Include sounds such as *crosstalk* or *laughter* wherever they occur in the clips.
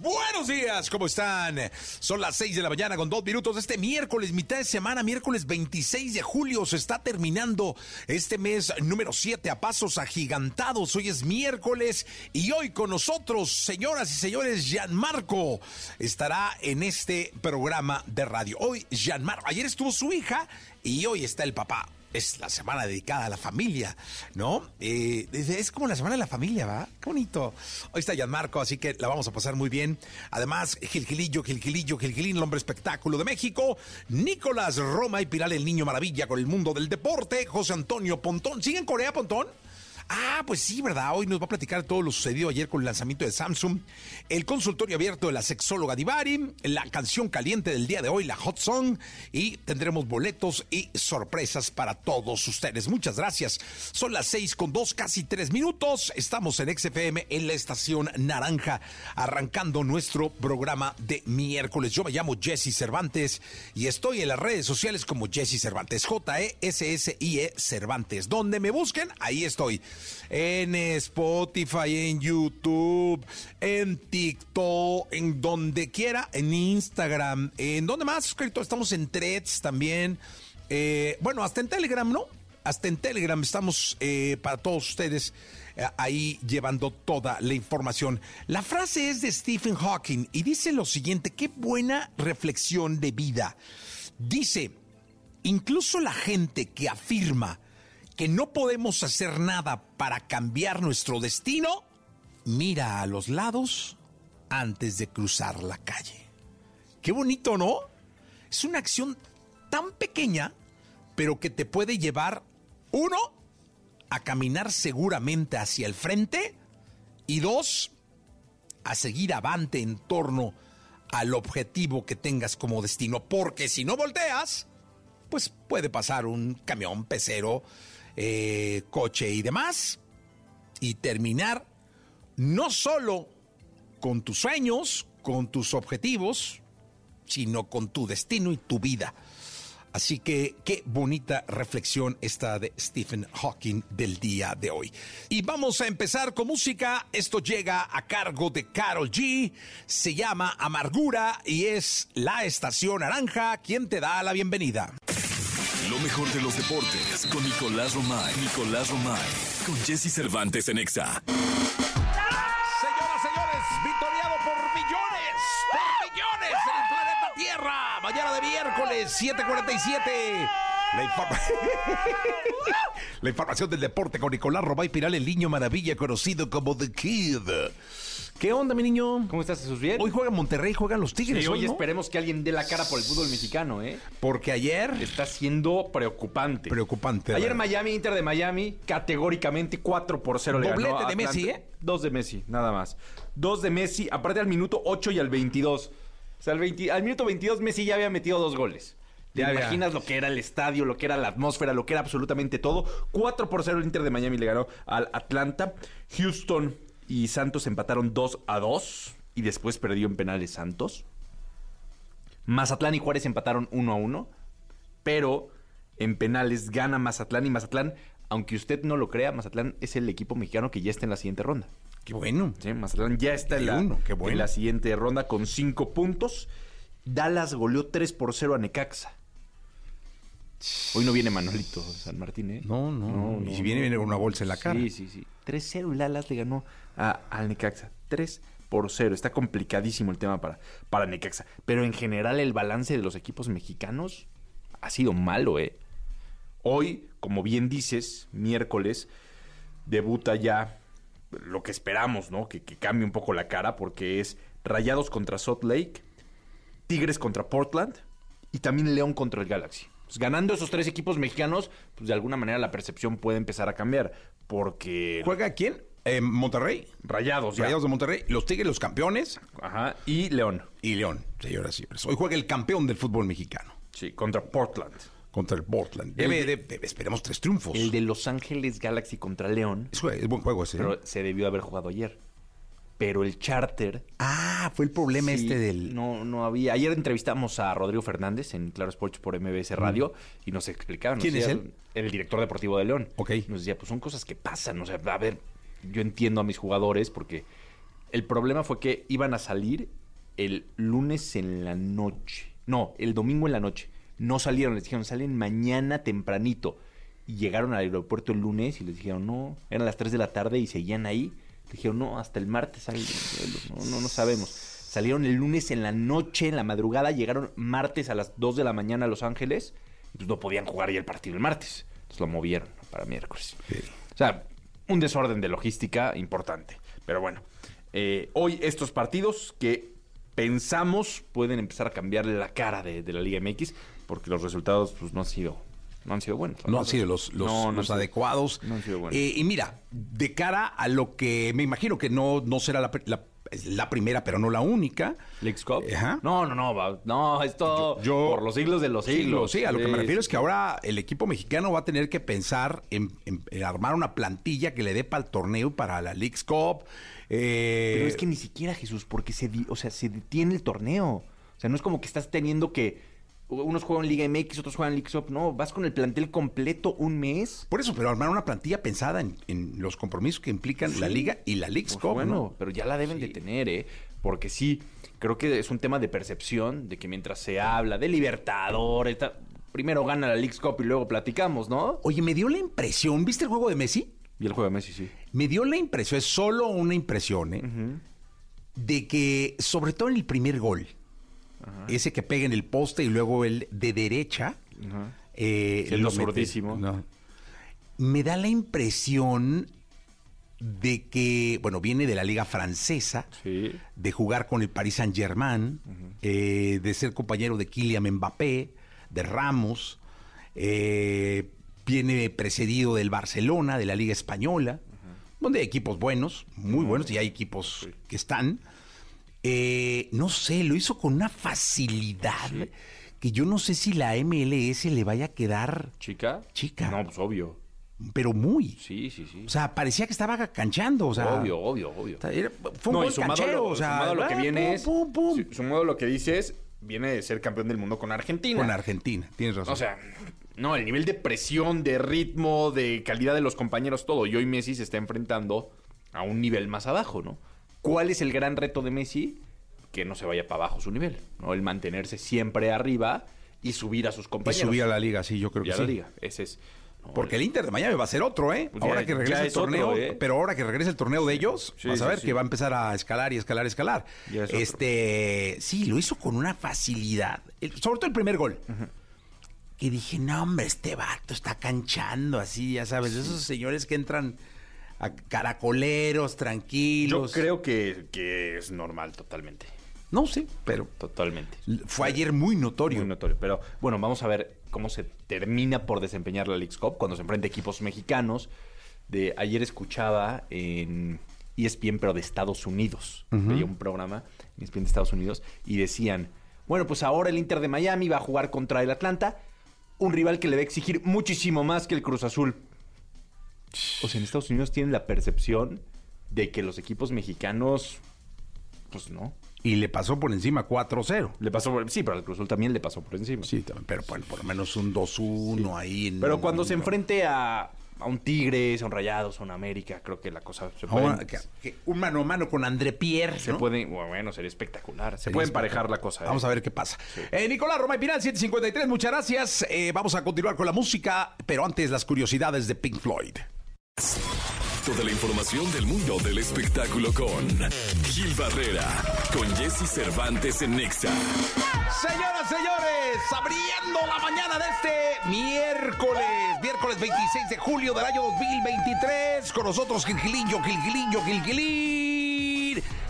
Buenos días, ¿cómo están? Son las 6 de la mañana con dos minutos. Este miércoles, mitad de semana, miércoles 26 de julio, se está terminando este mes número 7 a pasos agigantados. Hoy es miércoles y hoy con nosotros, señoras y señores, Gianmarco estará en este programa de radio. Hoy, Gianmarco, ayer estuvo su hija y hoy está el papá es la semana dedicada a la familia, ¿no? Eh, es como la semana de la familia, ¿va? Qué bonito. Hoy está Gianmarco, así que la vamos a pasar muy bien. Además, Gilgilillo, Gilgilillo, Gilgilín, el hombre espectáculo de México. Nicolás Roma y Piral, el niño maravilla con el mundo del deporte. José Antonio Pontón. ¿Sigue en Corea, Pontón? Ah, pues sí, ¿verdad? Hoy nos va a platicar todo lo sucedido ayer con el lanzamiento de Samsung, el consultorio abierto de la sexóloga Divari, la canción caliente del día de hoy, la Hot Song, y tendremos boletos y sorpresas para todos ustedes. Muchas gracias. Son las seis con dos, casi tres minutos. Estamos en XFM en la estación Naranja, arrancando nuestro programa de miércoles. Yo me llamo Jesse Cervantes y estoy en las redes sociales como Jesse Cervantes, J-E-S-S-I-E Cervantes. Donde me busquen, ahí estoy en Spotify, en YouTube, en TikTok, en donde quiera, en Instagram, en donde más, escrito, estamos en Threads también. Eh, bueno, hasta en Telegram, ¿no? Hasta en Telegram estamos eh, para todos ustedes eh, ahí llevando toda la información. La frase es de Stephen Hawking y dice lo siguiente, qué buena reflexión de vida. Dice, incluso la gente que afirma que no podemos hacer nada para cambiar nuestro destino, mira a los lados antes de cruzar la calle. Qué bonito, ¿no? Es una acción tan pequeña, pero que te puede llevar, uno, a caminar seguramente hacia el frente y dos, a seguir avante en torno al objetivo que tengas como destino. Porque si no volteas, pues puede pasar un camión pecero eh, coche y demás, y terminar no solo con tus sueños, con tus objetivos, sino con tu destino y tu vida. Así que qué bonita reflexión esta de Stephen Hawking del día de hoy. Y vamos a empezar con música. Esto llega a cargo de Carol G. Se llama Amargura y es la estación naranja quien te da la bienvenida. Lo mejor de los deportes con Nicolás Romay. Nicolás Romay. Con Jesse Cervantes en Exa. Señoras, señores, victoriado por millones, por millones en el planeta Tierra. Mañana de miércoles, 7:47. La, *laughs* La, información del deporte con Nicolás Romay Piral, el niño maravilla conocido como The Kid. ¿Qué onda, mi niño? ¿Cómo estás, Jesús? Bien. Hoy juega Monterrey, juegan los Tigres. Y hoy, esperemos que alguien dé la cara por el fútbol mexicano, ¿eh? Porque ayer. Está siendo preocupante. Preocupante. Ayer Miami, Inter de Miami, categóricamente 4 por 0 le Doblete ganó de Messi, ¿eh? Dos de Messi, nada más. Dos de Messi, aparte al minuto 8 y al 22. O sea, al, 20, al minuto 22 Messi ya había metido dos goles. ¿Te ya, imaginas ya. lo que era el estadio, lo que era la atmósfera, lo que era absolutamente todo? 4 por 0 el Inter de Miami le ganó al Atlanta. Houston y Santos empataron 2 a 2 y después perdió en penales Santos. Mazatlán y Juárez empataron 1 a 1, pero en penales gana Mazatlán y Mazatlán, aunque usted no lo crea, Mazatlán es el equipo mexicano que ya está en la siguiente ronda. Qué bueno. Sí, Mazatlán ya está en la, uno, qué bueno. en la siguiente ronda con 5 puntos. Dallas goleó 3 por 0 a Necaxa. Hoy no viene Manolito San Martín, ¿eh? No, no. no, no y si viene, viene con una bolsa en la cara. Sí, sí, sí. 3-0 el Dallas le ganó a, al Necaxa. 3 por 0. Está complicadísimo el tema para, para Necaxa. Pero en general el balance de los equipos mexicanos ha sido malo, ¿eh? Hoy como bien dices, miércoles debuta ya lo que esperamos, ¿no? Que, que cambie un poco la cara porque es Rayados contra Salt Lake, Tigres contra Portland y también León contra el Galaxy. Pues, ganando esos tres equipos mexicanos, pues de alguna manera la percepción puede empezar a cambiar porque ¿Juega quién? Eh, Monterrey. Rayados, ya. Rayados de Monterrey. Los Tigres, los campeones. Ajá, y León. Y León, señoras y señores. Hoy juega el campeón del fútbol mexicano Sí, contra Portland. contra el Portland. Debe, de- de- esperemos tres triunfos. El de Los Ángeles Galaxy contra León, Es, es buen juego ese. ¿eh? pero se debió haber jugado ayer. Pero el charter Ah, fue el problema Sí, este del. No, no había. Ayer entrevistamos a Rodrigo Fernández en Claro Sports por MBS Radio y nos explicaba. nos ¿Quién es él? El director deportivo de León. Ok. Nos decía, pues son cosas que pasan. O sea, a ver, yo entiendo a mis jugadores porque el problema fue que iban a salir el lunes en la noche. No, el domingo en la noche. No salieron, les dijeron, salen mañana tempranito. Y llegaron al aeropuerto el lunes y les dijeron, no, eran las 3 de la tarde y seguían ahí. Dijeron, no, hasta el martes hay vuelos". No, no, no sabemos. Salieron el lunes en la noche, en la madrugada, llegaron martes a las 2 de la mañana a Los Ángeles y pues no podían jugar ya el partido el martes. Entonces lo movieron para miércoles. Sí. O sea, un desorden de logística importante. Pero bueno, eh, hoy estos partidos que pensamos pueden empezar a cambiarle la cara de, de la Liga MX porque los resultados pues, no han sido no han sido buenos. No han sido los, los, No, no han los sido- adecuados. no han sido buenos. Eh, y mira, de cara a lo que me imagino que no, no será la, pri- la- la primera, pero no la única. Leagues Cup. Ajá. No, no, no, no, esto Yo- por los siglos de los siglos. Sí, a lo que me refiero sí, es que ahora el equipo mexicano va a tener que pensar en, en- en armar una plantilla que le dé para el torneo para la League's Cup. Eh, Pero es que ni siquiera Jesús, porque se, o sea, se detiene el torneo. O sea, no es como que estás teniendo que unos juegan Liga MX, otros juegan League Cup. No, vas con el plantel completo un mes. Por eso, pero armar una plantilla pensada en, en los compromisos que implican la Liga y la League's Pues Cup. bueno, ¿no? pero ya la deben de tener, ¿eh? Porque sí, creo que es un tema de percepción, de que mientras se habla de Libertadores, ta- primero gana la League Cup y luego platicamos, ¿no? Oye, me dio la impresión, ¿viste el juego de Messi? Y el juego de Messi, sí. Me dio la impresión, es solo una impresión, ¿eh? de que, sobre todo en el primer gol, ese que pega en el poste y luego el de derecha, eh, Siendo lo no. me da la impresión de que, bueno, viene de la liga francesa, Sí. de jugar con el Paris Saint Germain, eh, de ser compañero de Kylian Mbappé, de Ramos, eh, viene precedido del Barcelona, de la Liga Española, donde hay equipos buenos, muy buenos, y hay equipos que están. Eh, no sé, lo hizo con una facilidad que yo no sé si la MLS le vaya a quedar, ¿Chica? Chica. No, pues obvio. pero muy. Sí, sí, sí. O sea, parecía que estaba canchando, o sea. obvio, obvio, obvio. era- fue un No, y gol sumado, a canchero, lo, o sea, sumado lo que ah, viene pum, es. pum, Sumado lo que dices, viene de ser campeón del mundo con Argentina. Con Argentina, tienes razón. O sea, no, el nivel de presión, de ritmo, de calidad de los compañeros, todo. Y hoy Messi se está enfrentando a un nivel más abajo, ¿no? ¿Cuál es el gran reto de Messi? Que no se vaya para abajo su nivel, ¿no? El mantenerse siempre arriba y subir a sus y compañeros. subí a la liga, sí, yo creo Y que a sí. la liga. Ese es. no, Porque el Inter de Miami va a ser otro, ¿eh? Pues ahora ya- que regrese el torneo, otro, ¿eh? pero ahora que regrese el torneo de ellos, Sí, vas a ver sí. que va a empezar a escalar y escalar y escalar. Otro. este, sí, lo hizo con una facilidad. El- sobre todo el primer gol. Y dije, no, hombre, este vato está canchando así, ya sabes, esos señores que entran a caracoleros, Yo tranquilos. creo que, que es normal totalmente. No sé, pero Totalmente. fue ayer muy notorio. Muy notorio. Pero bueno, vamos a ver cómo se termina por desempeñar la League's Cup cuando se enfrenta a equipos mexicanos. De, ayer escuchaba en ESPN, pero de Estados Unidos. Veía un programa en ESPN de Estados Unidos y decían, bueno, pues ahora el Inter de Miami va a jugar contra el Atlanta, un rival que le va a exigir muchísimo más que el Cruz Azul. O sea, en Estados Unidos tienen la percepción de que los equipos mexicanos, pues no. Y le pasó por encima 4-0. Le pasó por, sí, pero al Cruz Azul también le pasó por encima. Sí, también, pero bueno, por lo menos un 2-1 ahí. En, Pero cuando se en- enfrente a, a un Tigres, a un Rayados, a un América, creo que la cosa se puede, Ahora, que- que un mano a mano con André Pierre. se puede bueno, sería espectacular. Se Sería puede emparejar la cosa. ¿eh? Vamos a ver qué pasa. Eh, Nicolás Roma y Pinal, 753, muchas gracias. Eh, vamos a continuar con la música, pero antes las curiosidades de Pink Floyd. Toda la información del mundo del espectáculo con Gil Barrera, con Jesse Cervantes en Nexa. Señoras, señores, abriendo la mañana de este miércoles, miércoles miércoles 26 de julio del año 2023. Con nosotros Gilgilillo, Gilgilillo, Gilgilín.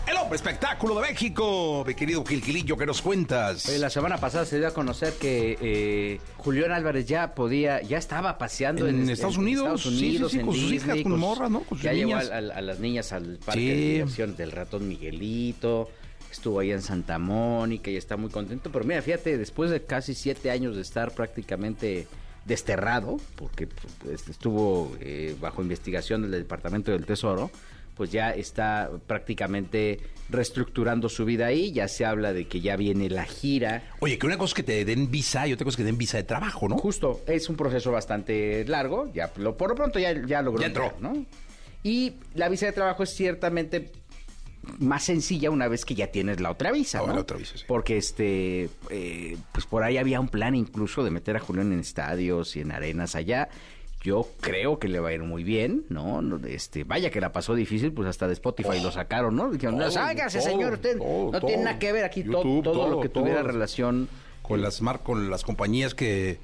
El hombre espectáculo de México. Mi querido Gilgilillo, ¿qué nos cuentas? Oye, la semana pasada se dio a conocer que eh, Julián Álvarez ya podía, ya estaba paseando en, En Estados Unidos, Estados sí, sí, Unidos, sí, en con sus Disney, hijas, con morras, ¿no? Con sus ya llevó niñas. a, a- a las niñas al parque de diversiones del ratón Miguelito, estuvo ahí en Santa Mónica y está muy contento. Pero mira, fíjate, después de casi siete años de estar prácticamente desterrado, porque pues, estuvo eh, bajo investigación del Departamento del Tesoro, pues ya está prácticamente reestructurando su vida ahí, ya se habla de que ya viene la gira. Oye, que una cosa es que te den visa y otra cosa es que te den visa de trabajo, ¿no? Justo, es un proceso bastante largo, ya lo, por lo pronto ya, ya logró Ya entró. entrar, ¿no? Y la visa de trabajo es ciertamente más sencilla una vez que ya tienes la otra visa, Ah, ¿no? la otra visa, sí. Porque este, eh, pues por ahí había un plan incluso de meter a Julián en estadios y en arenas allá. Yo creo que le va a ir muy bien, ¿no? Este, vaya que la pasó difícil, pues hasta de Spotify lo sacaron, ¿no? Dijeron, Todo, señor, usted todo, no tiene nada que ver aquí, YouTube, todo, todo, lo que tuviera relación Con las mar con las compañías que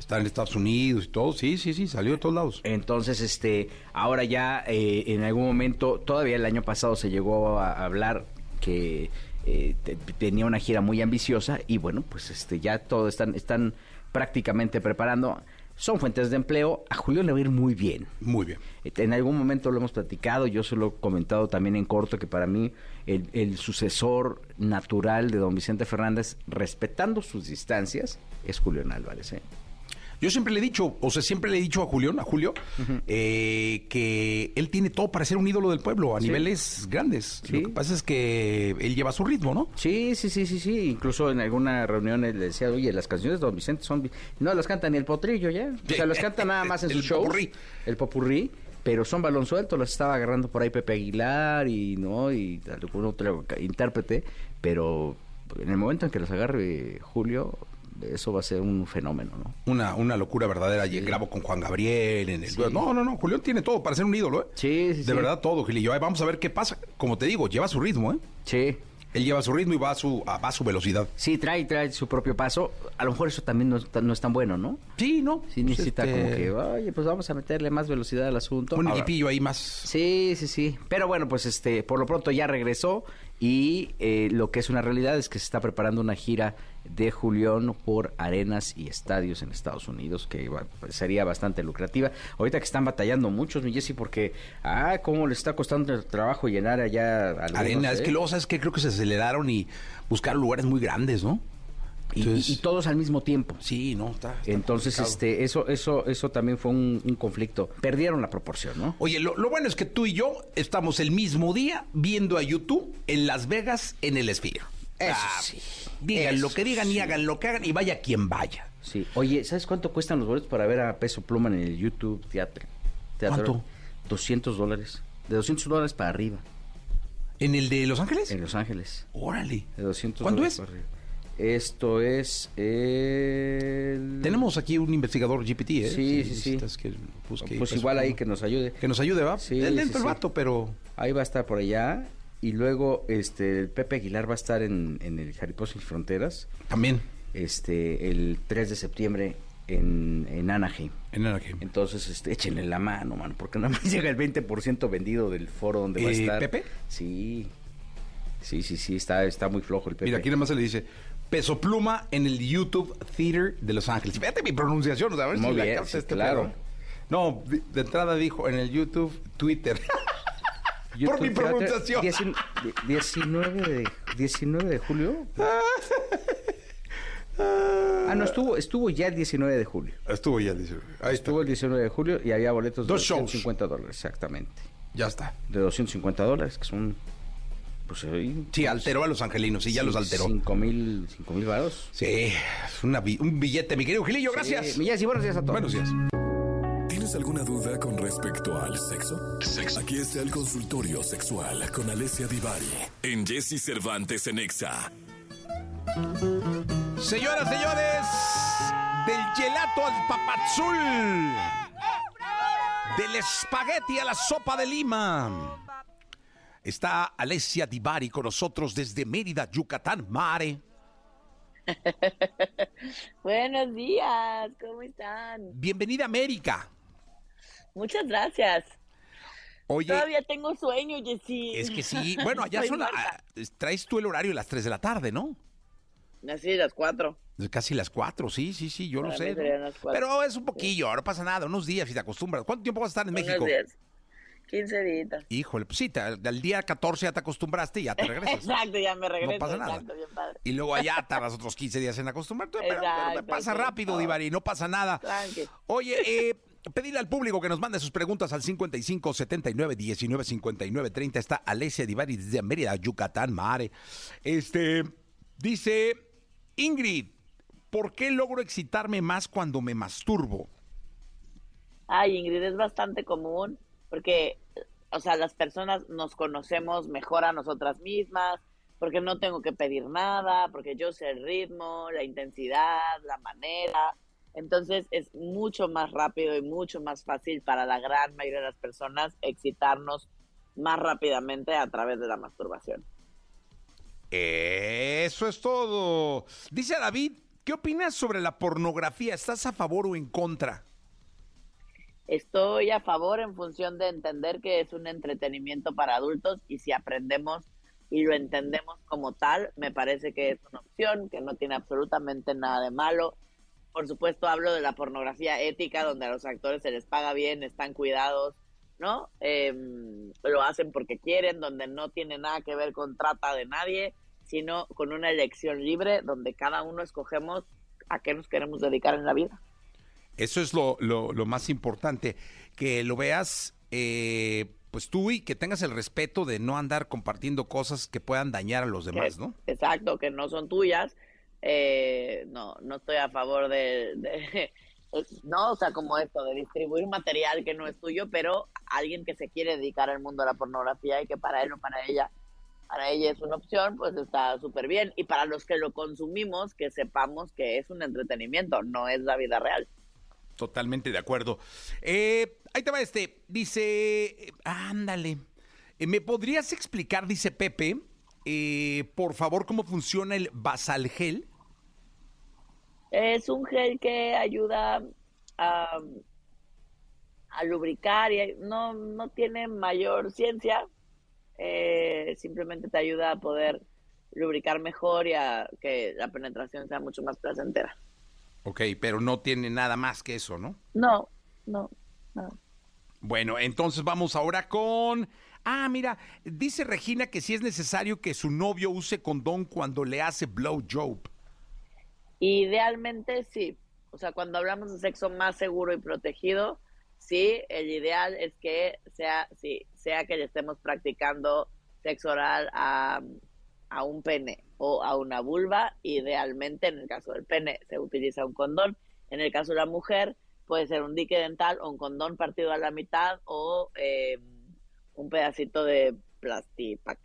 están en Estados Unidos y todo. Sí, sí, sí, salió de todos lados. Entonces, este, ahora ya eh, en algún momento, todavía el año pasado se llegó a, a hablar que eh, te- tenía una gira muy ambiciosa y bueno, pues este, ya todo están, están prácticamente preparando. Son fuentes de empleo. A Julio le va a ir muy bien. Muy bien. En algún momento lo hemos platicado, yo se lo he comentado también en corto, que para mí el, el sucesor natural de don Vicente Fernández, respetando sus distancias, es Julián Álvarez. ¿eh? Yo siempre le he dicho, o sea, siempre le he dicho a Julián, a Julio, eh, que él tiene todo para ser un ídolo del pueblo a Sí. niveles grandes. Sí. Lo que pasa es que él lleva su ritmo, ¿no? Sí, sí, sí, sí, sí. Incluso en alguna reunión él le decía, oye, las canciones de Don Vicente son... vi-". No las canta ni el potrillo ya. O sea, las canta nada más en *laughs* shows. popurrí. El popurrí. Pero son balón suelto, las estaba agarrando por ahí Pepe Aguilar y no y algún otro intérprete. Pero en el momento en que los agarre Julio, eso va a ser un fenómeno, ¿no? Una, una locura verdadera. Y grabo con Juan Gabriel en el... No, no, no. Julián tiene todo para ser un ídolo, ¿eh? Sí, sí, De sí. verdad, todo, Gilillo. Vamos a ver qué pasa. Como te digo, lleva su ritmo, ¿eh? Sí. Él lleva su ritmo y va a su, a, va a su velocidad. Sí, trae, trae su propio paso. A lo mejor eso también no, es tan- no es tan bueno, ¿no? Sí, ¿no? Sí necesita Este, como que, oye, pues vamos a meterle más velocidad al asunto. Un equipillo ahí más... Sí, sí, sí. Pero bueno, pues este, por lo pronto ya regresó y eh, lo que es una realidad es que se está preparando una gira de Julián por arenas y estadios en Estados Unidos que pues, sería bastante lucrativa. Ahorita que están batallando muchos, mi Jessy, porque, ah, cómo le está costando el trabajo llenar allá algunos, Arena, es ¿eh? que luego, ¿sabes qué? Creo que se aceleraron y buscaron lugares muy grandes, ¿no? Y- Entonces- y, y todos al mismo tiempo. Sí, no, está. está Entonces, complicado. este, eso, eso, eso también fue un, un conflicto. Perdieron la proporción, ¿no? Oye, lo, lo bueno es que tú y yo estamos el mismo día viendo a YouTube en Las Vegas en el Sphere. Eso sí. Digan Eso lo que digan y hagan lo que hagan y vaya quien vaya. Sí. Oye, ¿sabes cuánto cuestan los boletos para ver a Peso Pluma en el YouTube Teatro? teatro? ¿Cuánto? 200 dólares. De 200 dólares para arriba, ¿En el de Los Ángeles? en Los Ángeles. Órale. De 200 ¿Cuánto dólares es? para arriba. Esto es el... Tenemos aquí un investigador GPT, ¿eh? Sí, sí, sí. que Pues igual ahí que nos ayude. Que nos ayude, ¿va? Sí, Él sí, el vato, pero... Ahí va a estar por allá. Y luego este el Pepe Aguilar va a estar en, en el Jaripó Sin Fronteras También. este el 3 de septiembre en, en Anaheim. En Anaheim. Entonces, este, échenle la mano, mano, porque nada más *laughs* llega el 20% vendido del foro donde va a estar. ¿Pepe? Sí. Sí, sí, sí, está, está muy flojo el Pepe. Mira, aquí nada más se le dice Peso Pluma en el YouTube Theater de Los Ángeles. Fíjate mi pronunciación, o sea, a ver Muy si bien, sí, este claro. No, de, de entrada dijo en el YouTube Twitter. *laughs* Por mi pronunciación. 19 19 de, 19 de julio. *laughs* Ah, no, estuvo, estuvo ya el 19 de julio. Estuvo ya, dice. Ahí está. Estuvo el 19 de julio y había boletos de Dos shows. 250 dólares, exactamente. Ya está. De 250 dólares, que son. Pues ahí. Sí, alteró a los angelinos, sí, ya los alteró. 5 mil cinco mil varos. Sí, es una un billete, mi querido Gilillo, gracias. Sí, y buenos días a todos. Buenos días. ¿Tienes alguna duda con respecto al sexo? Aquí está el consultorio sexual con Alessia Divari en Jesse Cervantes en Exa. Señoras, señores, del gelato al papazul, del espagueti a la sopa de lima. Está Alessia Divari con nosotros desde Mérida, Yucatán, Mare. *laughs* Buenos días, ¿cómo están? Bienvenida a América. Muchas gracias. Oye, Todavía tengo sueño, Jessy. es que sí. *laughs* Bueno, allá son la- Marta. traes tú el horario de las 3 de la tarde, ¿no? Así, las cuatro. Casi las 4, sí, sí, sí, yo lo Para sé. las cuatro. Pero es un poquillo, no pasa nada, unos días y te acostumbras. ¿Cuánto tiempo vas a estar en México? Unos días. 15 días. Híjole, pues sí, te- al día 14 ya te acostumbraste y ya te regresas. *laughs* Exacto, ya me regreso. No pasa nada. Exacto, bien padre. Y luego allá tardas otros 15 días en acostumbrarte. Pero, pero Exacto, pasa sí. rápido, Divari, no pasa nada. Tranqui. Oye, eh, pedirle al público que nos mande sus preguntas al 55 79 19 59 30. Está Alesia Divari desde Mérida, Yucatán, Mare. Este, dice Ingrid, ¿por qué logro excitarme más cuando me masturbo? Ay, Ingrid, es bastante común porque, o sea, las personas nos conocemos mejor a nosotras mismas, porque no tengo que pedir nada, porque yo sé el ritmo, la intensidad, la manera. Entonces es mucho más rápido y mucho más fácil para la gran mayoría de las personas excitarnos más rápidamente a través de la masturbación. Eso es todo. Dice David, ¿qué opinas sobre la pornografía? ¿Estás a favor o en contra? Estoy a favor en función de entender que es un entretenimiento para adultos y si aprendemos y lo entendemos como tal, me parece que es una opción, que no tiene absolutamente nada de malo. Por supuesto, hablo de la pornografía ética, donde a los actores se les paga bien, están cuidados, ¿no? Em, lo hacen porque quieren, donde no tiene nada que ver con trata de nadie, sino con una elección libre, donde cada uno escogemos a qué nos queremos dedicar en la vida. Eso es lo, lo- lo más importante, que lo veas eh, pues tú y que tengas el respeto de no andar compartiendo cosas que puedan dañar a los demás, que- ¿no? Exacto, que no son tuyas. Eh, no, no estoy a favor de, *laughs* no, o sea, como esto, de distribuir material que no es tuyo, pero alguien que se quiere dedicar al mundo de la pornografía y que para él o para ella, para ella es una opción, pues está súper bien. Y para los que lo consumimos, que sepamos que es un entretenimiento, no es la vida real. Totalmente de acuerdo. Eh, ahí te va este. Dice, ándale. Eh, ¿Me podrías explicar, dice Pepe, eh, por favor, cómo funciona el basalgel? Es un gel que ayuda a, a lubricar y no, no tiene mayor ciencia. eh, simplemente te ayuda a poder lubricar mejor y a que la penetración sea mucho más placentera. Ok, pero no tiene nada más que eso, ¿no? No, no, no. Bueno, entonces vamos ahora con... Ah, mira, dice Regina que si es necesario que su novio use condón cuando le hace blow job. Idealmente sí. O sea, cuando hablamos de sexo más seguro y protegido, sí, el ideal es que sea, sí, sea que le estemos practicando sexo oral a, a un pene o a una vulva. Idealmente, en el caso del pene, se utiliza un condón. En el caso de la mujer, puede ser un dique dental o un condón partido a la mitad o eh, un pedacito de plastipac.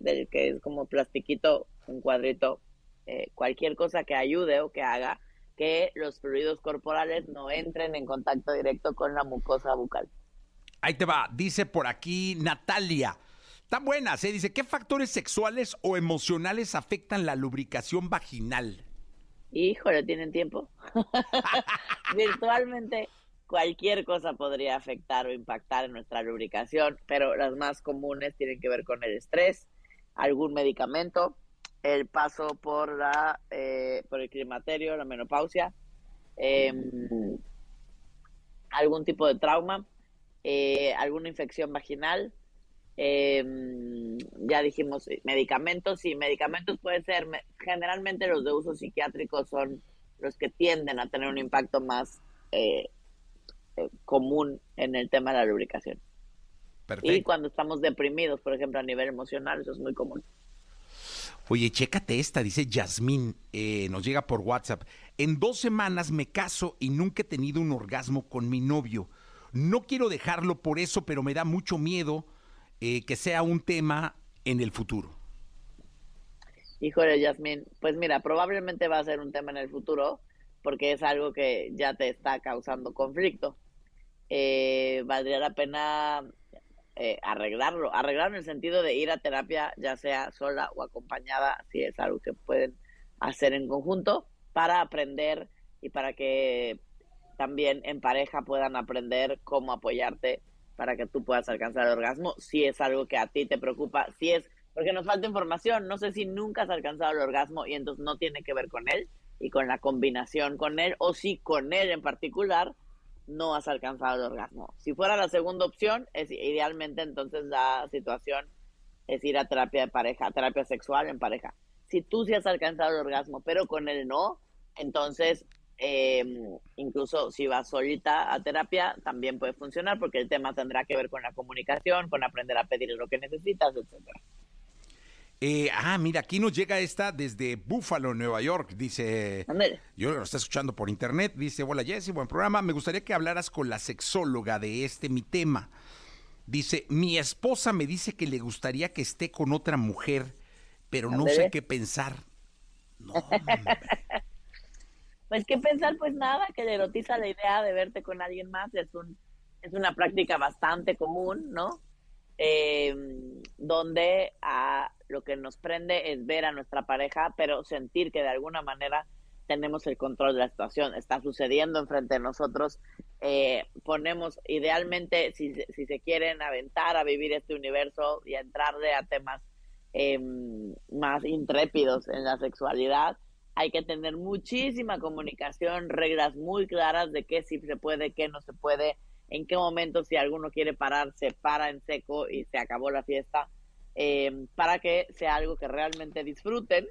Del que es como plastiquito, un cuadrito eh, cualquier cosa que ayude o que haga que los fluidos corporales no entren en contacto directo con la mucosa bucal. Ahí te va, dice por aquí Natalia. Están buenas, ¿eh? Dice, ¿qué factores sexuales o emocionales afectan la lubricación vaginal? Híjole, ¿tienen tiempo? *laughs* Virtualmente cualquier cosa podría afectar o impactar en nuestra lubricación, pero las más comunes tienen que ver con el estrés, algún medicamento, el paso por la eh, por el climaterio, la menopausia, eh, algún tipo de trauma, eh, alguna infección vaginal, eh, ya dijimos eh, medicamentos y medicamentos pueden ser me- generalmente los de uso psiquiátrico son los que tienden a tener un impacto más común en el tema de la lubricación. Y cuando estamos deprimidos, por ejemplo, a nivel emocional, eso es muy común. Oye, chécate esta, dice Yasmín, eh, nos llega por WhatsApp. En dos semanas me caso y nunca he tenido un orgasmo con mi novio. No quiero dejarlo por eso, pero me da mucho miedo eh, que sea un tema en el futuro. Híjole, Yasmín, pues mira, probablemente va a ser un tema en el futuro porque es algo que ya te está causando conflicto. Eh, valdría la pena eh, arreglarlo, arreglarlo en el sentido de ir a terapia, ya sea sola o acompañada, si es algo que pueden hacer en conjunto para aprender y para que también en pareja puedan aprender cómo apoyarte para que tú puedas alcanzar el orgasmo, si es algo que a ti te preocupa, si es porque nos falta información, no sé si nunca has alcanzado el orgasmo y entonces no tiene que ver con él y con la combinación con él, o si con él en particular no has alcanzado el orgasmo. Si fuera la segunda opción, es idealmente entonces la situación es ir a terapia de pareja, terapia sexual en pareja. Si tú sí has alcanzado el orgasmo, pero con él no, entonces eh, incluso si vas solita a terapia, también puede funcionar porque el tema tendrá que ver con la comunicación, con aprender a pedir lo que necesitas, etcétera. Eh, ah, mira, aquí nos llega esta desde Buffalo, Nueva York. Dice, yo lo está escuchando por internet. Dice, hola Jessy, buen programa. Me gustaría que hablaras con la sexóloga de este mi tema. Dice, mi esposa me dice que le gustaría que esté con otra mujer, pero no sé qué pensar. No, *laughs* pues qué pensar, pues nada, que le erotiza la idea de verte con alguien más. Es un, es una práctica bastante común, ¿no? Eh, donde a lo que nos prende es ver a nuestra pareja, pero sentir que de alguna manera tenemos el control de la situación, está sucediendo enfrente de nosotros, eh, ponemos idealmente, si, si, se quieren aventar a vivir este universo y a entrarle a temas em, más intrépidos en la sexualidad, hay que tener muchísima comunicación, reglas muy claras de qué sí se puede, qué no se puede, en qué momento si alguno quiere parar, se para en seco y se acabó la fiesta, eh, para que sea algo que realmente disfruten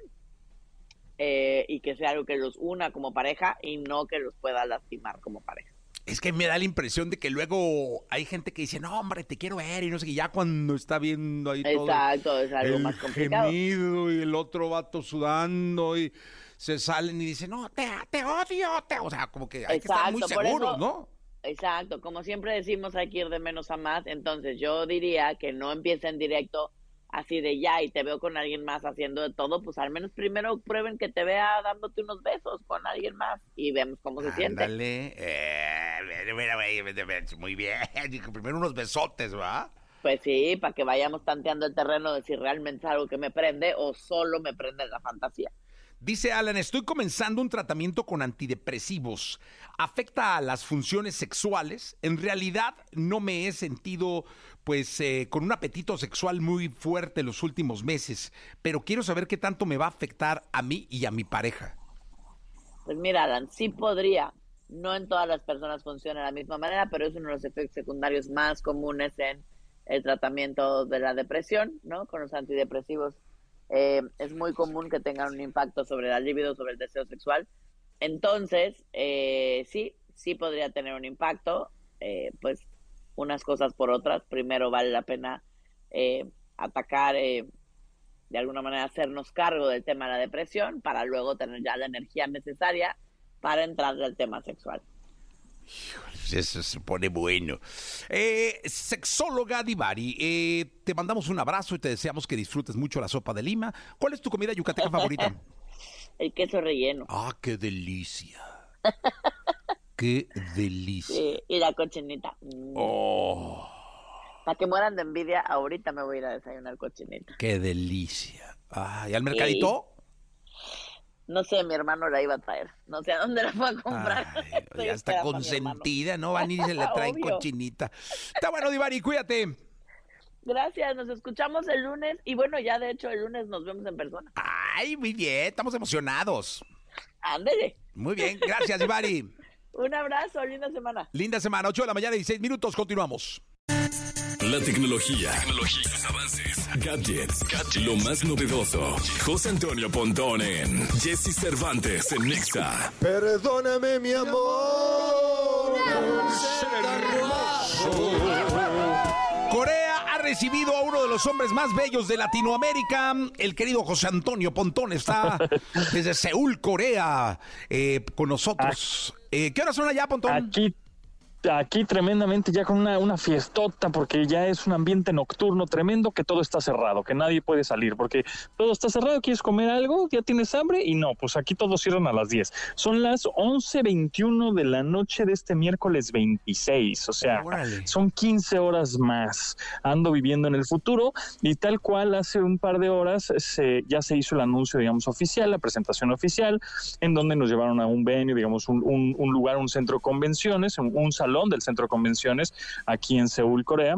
eh, y que sea algo que los una como pareja y no que los pueda lastimar como pareja. Es que me da la impresión de que luego hay gente que dice, no, hombre, te quiero ver, y no sé qué, ya cuando está viendo ahí todo. Exacto, es algo el más complicado. Gemido y el otro vato sudando y se salen y dicen, no, te, te odio, te... o sea, como que hay que estar muy seguros, ¿no? Exacto, como siempre decimos, hay que ir de menos a más, entonces yo diría que no empiecen directo así de ya y te veo con alguien más haciendo de todo, pues al menos primero prueben que te vea dándote unos besos con alguien más y vemos cómo se siente. Eh, muy bien, *laughs* primero unos besotes, ¿va? Pues sí, para que vayamos tanteando el terreno de si realmente es algo que me prende o solo me prende la fantasía. Dice Alan, estoy comenzando un tratamiento con antidepresivos. ¿Afecta a las funciones sexuales? En realidad no me he sentido pues eh, con un apetito sexual muy fuerte los últimos meses, pero quiero saber qué tanto me va a afectar a mí y a mi pareja. Pues mira, Alan, sí podría. No en todas las personas funciona de la misma manera, pero es uno de los efectos secundarios más comunes en el tratamiento de la depresión, ¿no? Con los antidepresivos eh, es muy común que tengan un impacto sobre la libido, sobre el deseo sexual. Entonces, eh, sí, sí podría tener un impacto, eh, pues unas cosas por otras. Primero vale la pena atacar, de alguna manera hacernos cargo del tema de la depresión para luego tener ya la energía necesaria para entrar al tema sexual. Eso se pone bueno. Eh, sexóloga Divari, eh, te mandamos un abrazo y te deseamos que disfrutes mucho la sopa de lima. ¿Cuál es tu comida yucateca favorita? *laughs* El queso relleno. Ah, qué delicia. *laughs* qué delicia. y la cochinita. Mm. Oh. Para que mueran de envidia, ahorita me voy a ir a desayunar cochinita. Qué delicia. Ah, ¿y al mercadito? No sé, mi hermano la iba a traer. No sé a dónde la fue a comprar. ya *laughs* está consentida, ¿no? Van y se le traen *laughs* cochinita. Está bueno, Divari, cuídate. Gracias, nos escuchamos el lunes. Y bueno, ya de hecho el lunes nos vemos en persona. Ay, muy bien, estamos emocionados. Ándele. Muy bien, gracias, Divari. *laughs* Un abrazo, linda semana. Linda semana, 8 de la mañana, y 16 minutos, continuamos. La tecnología, tecnología avances, gadgets, gadgets, lo más novedoso. José Antonio Pontón en Jesse Cervantes en Nexa. Perdóname, mi amor. Corea ha recibido a uno de los hombres más bellos de Latinoamérica. El querido José Antonio Pontón está *laughs* desde Seúl, Corea, eh, con nosotros. Eh, ¿Qué horas son allá, Pontón? Aquí aquí tremendamente ya con una, una fiestota porque ya es un ambiente nocturno tremendo que todo está cerrado, que nadie puede salir porque todo está cerrado, quieres comer algo, ya tienes hambre y no, pues aquí todos cierran a las 10. Son las 11.21 de la noche de este miércoles 26, o sea, son 15 horas más. Ando viviendo en el futuro y tal cual hace un par de horas se, ya se hizo el anuncio, digamos, oficial, la presentación oficial, en donde nos llevaron a un venue, digamos, un, un, lugar, un centro de convenciones, un, un salón del Centro de Convenciones aquí en Seúl, Corea,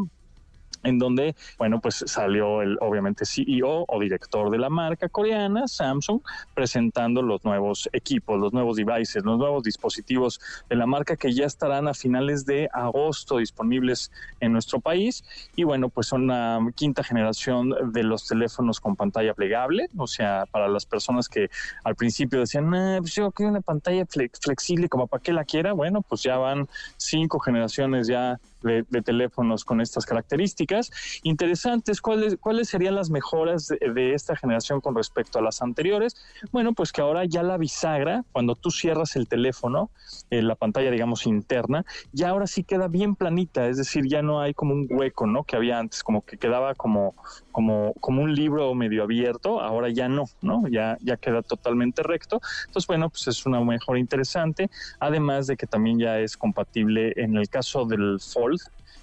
en donde, bueno, pues salió el obviamente CEO o director de la marca coreana, Samsung, presentando los nuevos equipos, los nuevos devices, los nuevos dispositivos de la marca que ya estarán a finales de agosto disponibles en nuestro país. Y bueno, pues son la quinta generación de los teléfonos con pantalla plegable, o sea, para las personas que al principio decían, nah, pues yo quiero una pantalla flexible, como para qué la quiera, bueno, pues ya van cinco generaciones ya de, teléfonos con estas características. Interesantes, ¿cuáles, cuáles serían las mejoras de, esta generación con respecto a las anteriores? Bueno, pues que ahora ya la bisagra, cuando tú cierras el teléfono, eh, la pantalla, digamos, interna, ya ahora sí queda bien planita, es decir, ya no hay como un hueco, ¿no? Que había antes, como que quedaba como, como, como un libro medio abierto, ahora ya no, ¿no? Ya, ya queda totalmente recto. Entonces, bueno, pues es una mejora interesante, además de que también ya es compatible en el caso del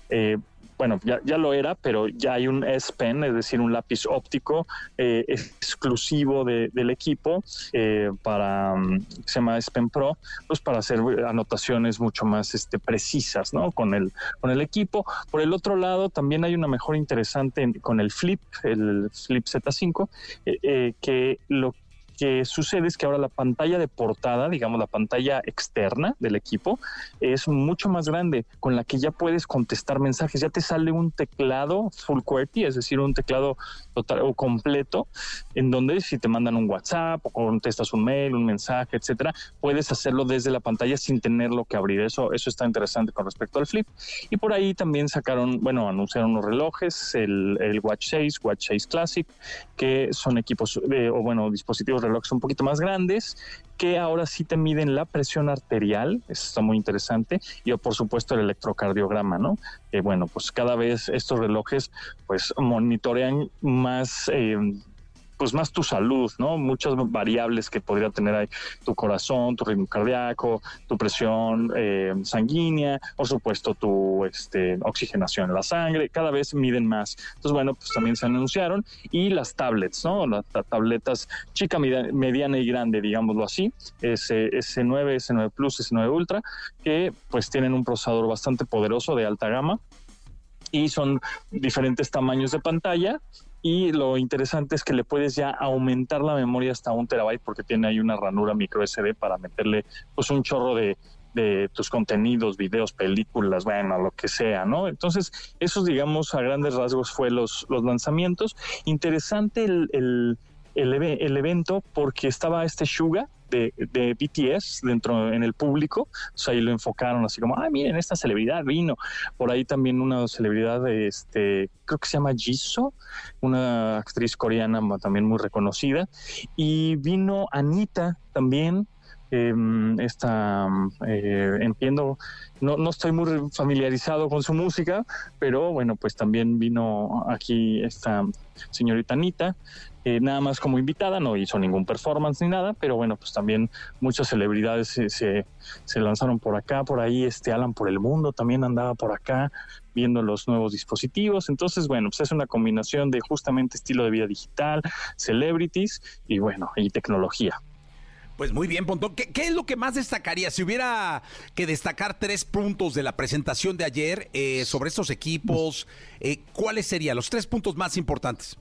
eh, bueno, ya, ya, lo era, pero ya hay un S Pen, es decir, un lápiz óptico eh, exclusivo del equipo eh, para, mm, se llama S Pen Pro, pues para hacer anotaciones mucho más este, precisas, ¿no? Con el, con el equipo. Por el otro lado, también hay una mejora interesante con el Flip, el Flip Z5, que lo que sucede es que ahora la pantalla de portada, digamos la pantalla externa del equipo, es mucho más grande, con la que ya puedes contestar mensajes. Ya te sale un teclado full QWERTY, es decir, un teclado total o completo, en donde si te mandan un WhatsApp o contestas un mail, un mensaje, etcétera, puedes hacerlo desde la pantalla sin tenerlo que abrir. Eso, eso está interesante con respecto al Flip. Y por ahí también sacaron, bueno, anunciaron unos relojes, el, el Watch 6, Watch 6 Classic, que son equipos o bueno, dispositivos relojes un poquito más grandes que ahora sí te miden la presión arterial, eso está muy interesante, y por supuesto el electrocardiograma, ¿no? Bueno, pues cada vez estos relojes pues monitorean más eh, pues más tu salud, ¿no? Muchas variables que podría tener ahí tu corazón, tu ritmo cardíaco, tu presión eh, sanguínea, por supuesto tu este, oxigenación en la sangre, cada vez miden más. Entonces, bueno, pues también se anunciaron y las tablets, ¿no? Las, tabletas chica, mediana y grande, digámoslo así, S, S9, S9 Plus, S9 Ultra, que pues tienen un procesador bastante poderoso de alta gama y son diferentes tamaños de pantalla y lo interesante es que le puedes ya aumentar la memoria hasta un terabyte porque tiene ahí una ranura micro SD para meterle pues un chorro de, tus contenidos, videos, películas, bueno, lo que sea, ¿no? Entonces, esos, digamos, a grandes rasgos fue los, los lanzamientos. Interesante el, el, el, evento porque estaba este Suga, de, de, BTS dentro en el público, ahí lo enfocaron así como, ah, miren, esta celebridad vino. Por ahí también una celebridad, este, creo que se llama Jisoo, una actriz coreana también muy reconocida, y vino Anita también, eh, esta, entiendo, no, no estoy muy familiarizado con su música, pero bueno, pues también vino aquí esta señorita Anita, eh, nada más como invitada, no hizo ningún performance ni nada, pero bueno, pues también muchas celebridades se, se, lanzaron por acá, por ahí, este Alan por el mundo también andaba por acá viendo los nuevos dispositivos, entonces bueno, pues es una combinación de justamente estilo de vida digital, celebrities y bueno, y tecnología. Pues muy bien, Pontón. ¿Qué, es lo que más destacaría? Si hubiera que destacar tres puntos de la presentación de ayer eh, sobre estos equipos, eh, ¿cuáles serían los tres puntos más importantes?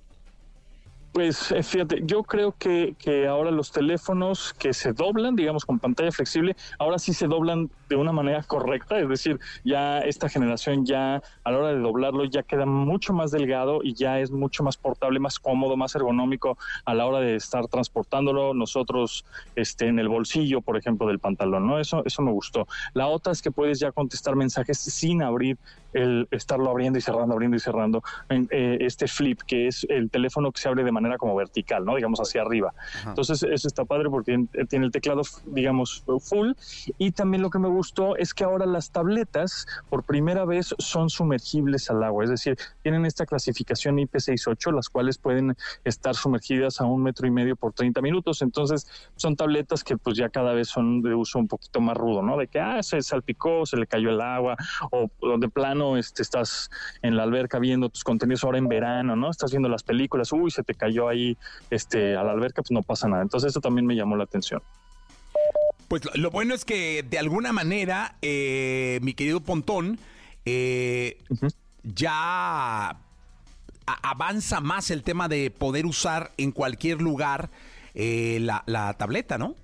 Pues eh, fíjate, yo creo que, que, ahora los teléfonos que se doblan, digamos con pantalla flexible, ahora sí se doblan de una manera correcta, es decir, ya esta generación ya a la hora de doblarlo ya queda mucho más delgado y ya es mucho más portable, más cómodo, más ergonómico a la hora de estar transportándolo nosotros este, en el bolsillo, por ejemplo, del pantalón, ¿no? Eso, eso me gustó. La otra es que puedes ya contestar mensajes sin abrir el estarlo abriendo y cerrando, abriendo y cerrando. Eh, este flip, que es el teléfono que se abre de manera como vertical, ¿no? Digamos hacia arriba. Entonces, eso está padre porque tiene el teclado, digamos, full. Y también lo que me gustó es que ahora las tabletas, por primera vez, son sumergibles al agua. Es decir, tienen esta clasificación IP68, las cuales pueden estar sumergidas a un metro y medio por 30 minutos. Entonces, son tabletas que pues ya cada vez son de uso un poquito más rudo, ¿no? De que, ah, se salpicó, se le cayó el agua, o, de plano este, estás en la alberca viendo tus contenidos ahora en verano, ¿no? Estás viendo las películas, uy, se te cayó ahí este, a la alberca, pues no pasa nada. Entonces, eso también me llamó la atención. Pues lo bueno es que de alguna manera, eh, mi querido Pontón, eh, ya avanza más el tema de poder usar en cualquier lugar eh, la, la tableta, ¿no?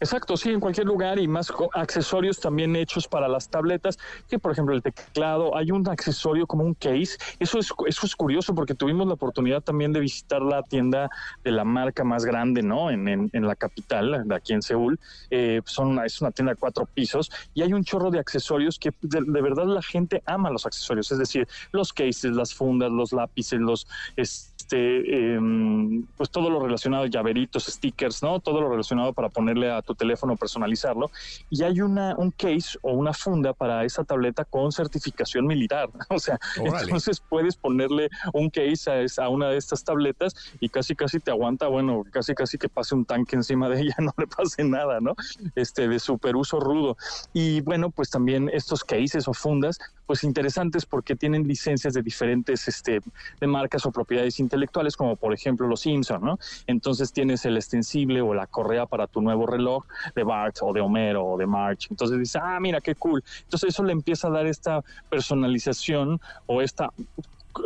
Exacto, sí, en cualquier lugar y más accesorios también hechos para las tabletas, que por ejemplo el teclado, hay un accesorio como un case, eso es, eso es curioso porque tuvimos la oportunidad también de visitar la tienda de la marca más grande, ¿no? En, en, la capital, de aquí en Seúl, eh, son es una tienda de cuatro pisos y hay un chorro de accesorios que de, verdad la gente ama los accesorios, es decir, los cases, las fundas, los lápices, los... Este, em, pues todo lo relacionado, llaveritos, stickers, ¿no? Todo lo relacionado para ponerle a tu teléfono, personalizarlo. Y hay una, un case o una funda para esa tableta con certificación militar. *laughs* O sea, entonces puedes ponerle un case a, a, una de estas tabletas y casi casi te aguanta, bueno, casi casi que pase un tanque encima de *laughs* ella, no le pase nada, ¿no? Este, de super uso rudo. Y bueno, pues también estos cases o fundas, pues interesantes porque tienen licencias de diferentes, este, de marcas o propiedades intelectuales como por ejemplo los Simpson, ¿no? Entonces tienes el extensible o la correa para tu nuevo reloj de Bart o de Homero o de March. Entonces dices, ah, mira, qué cool. Entonces eso le empieza a dar esta personalización o esta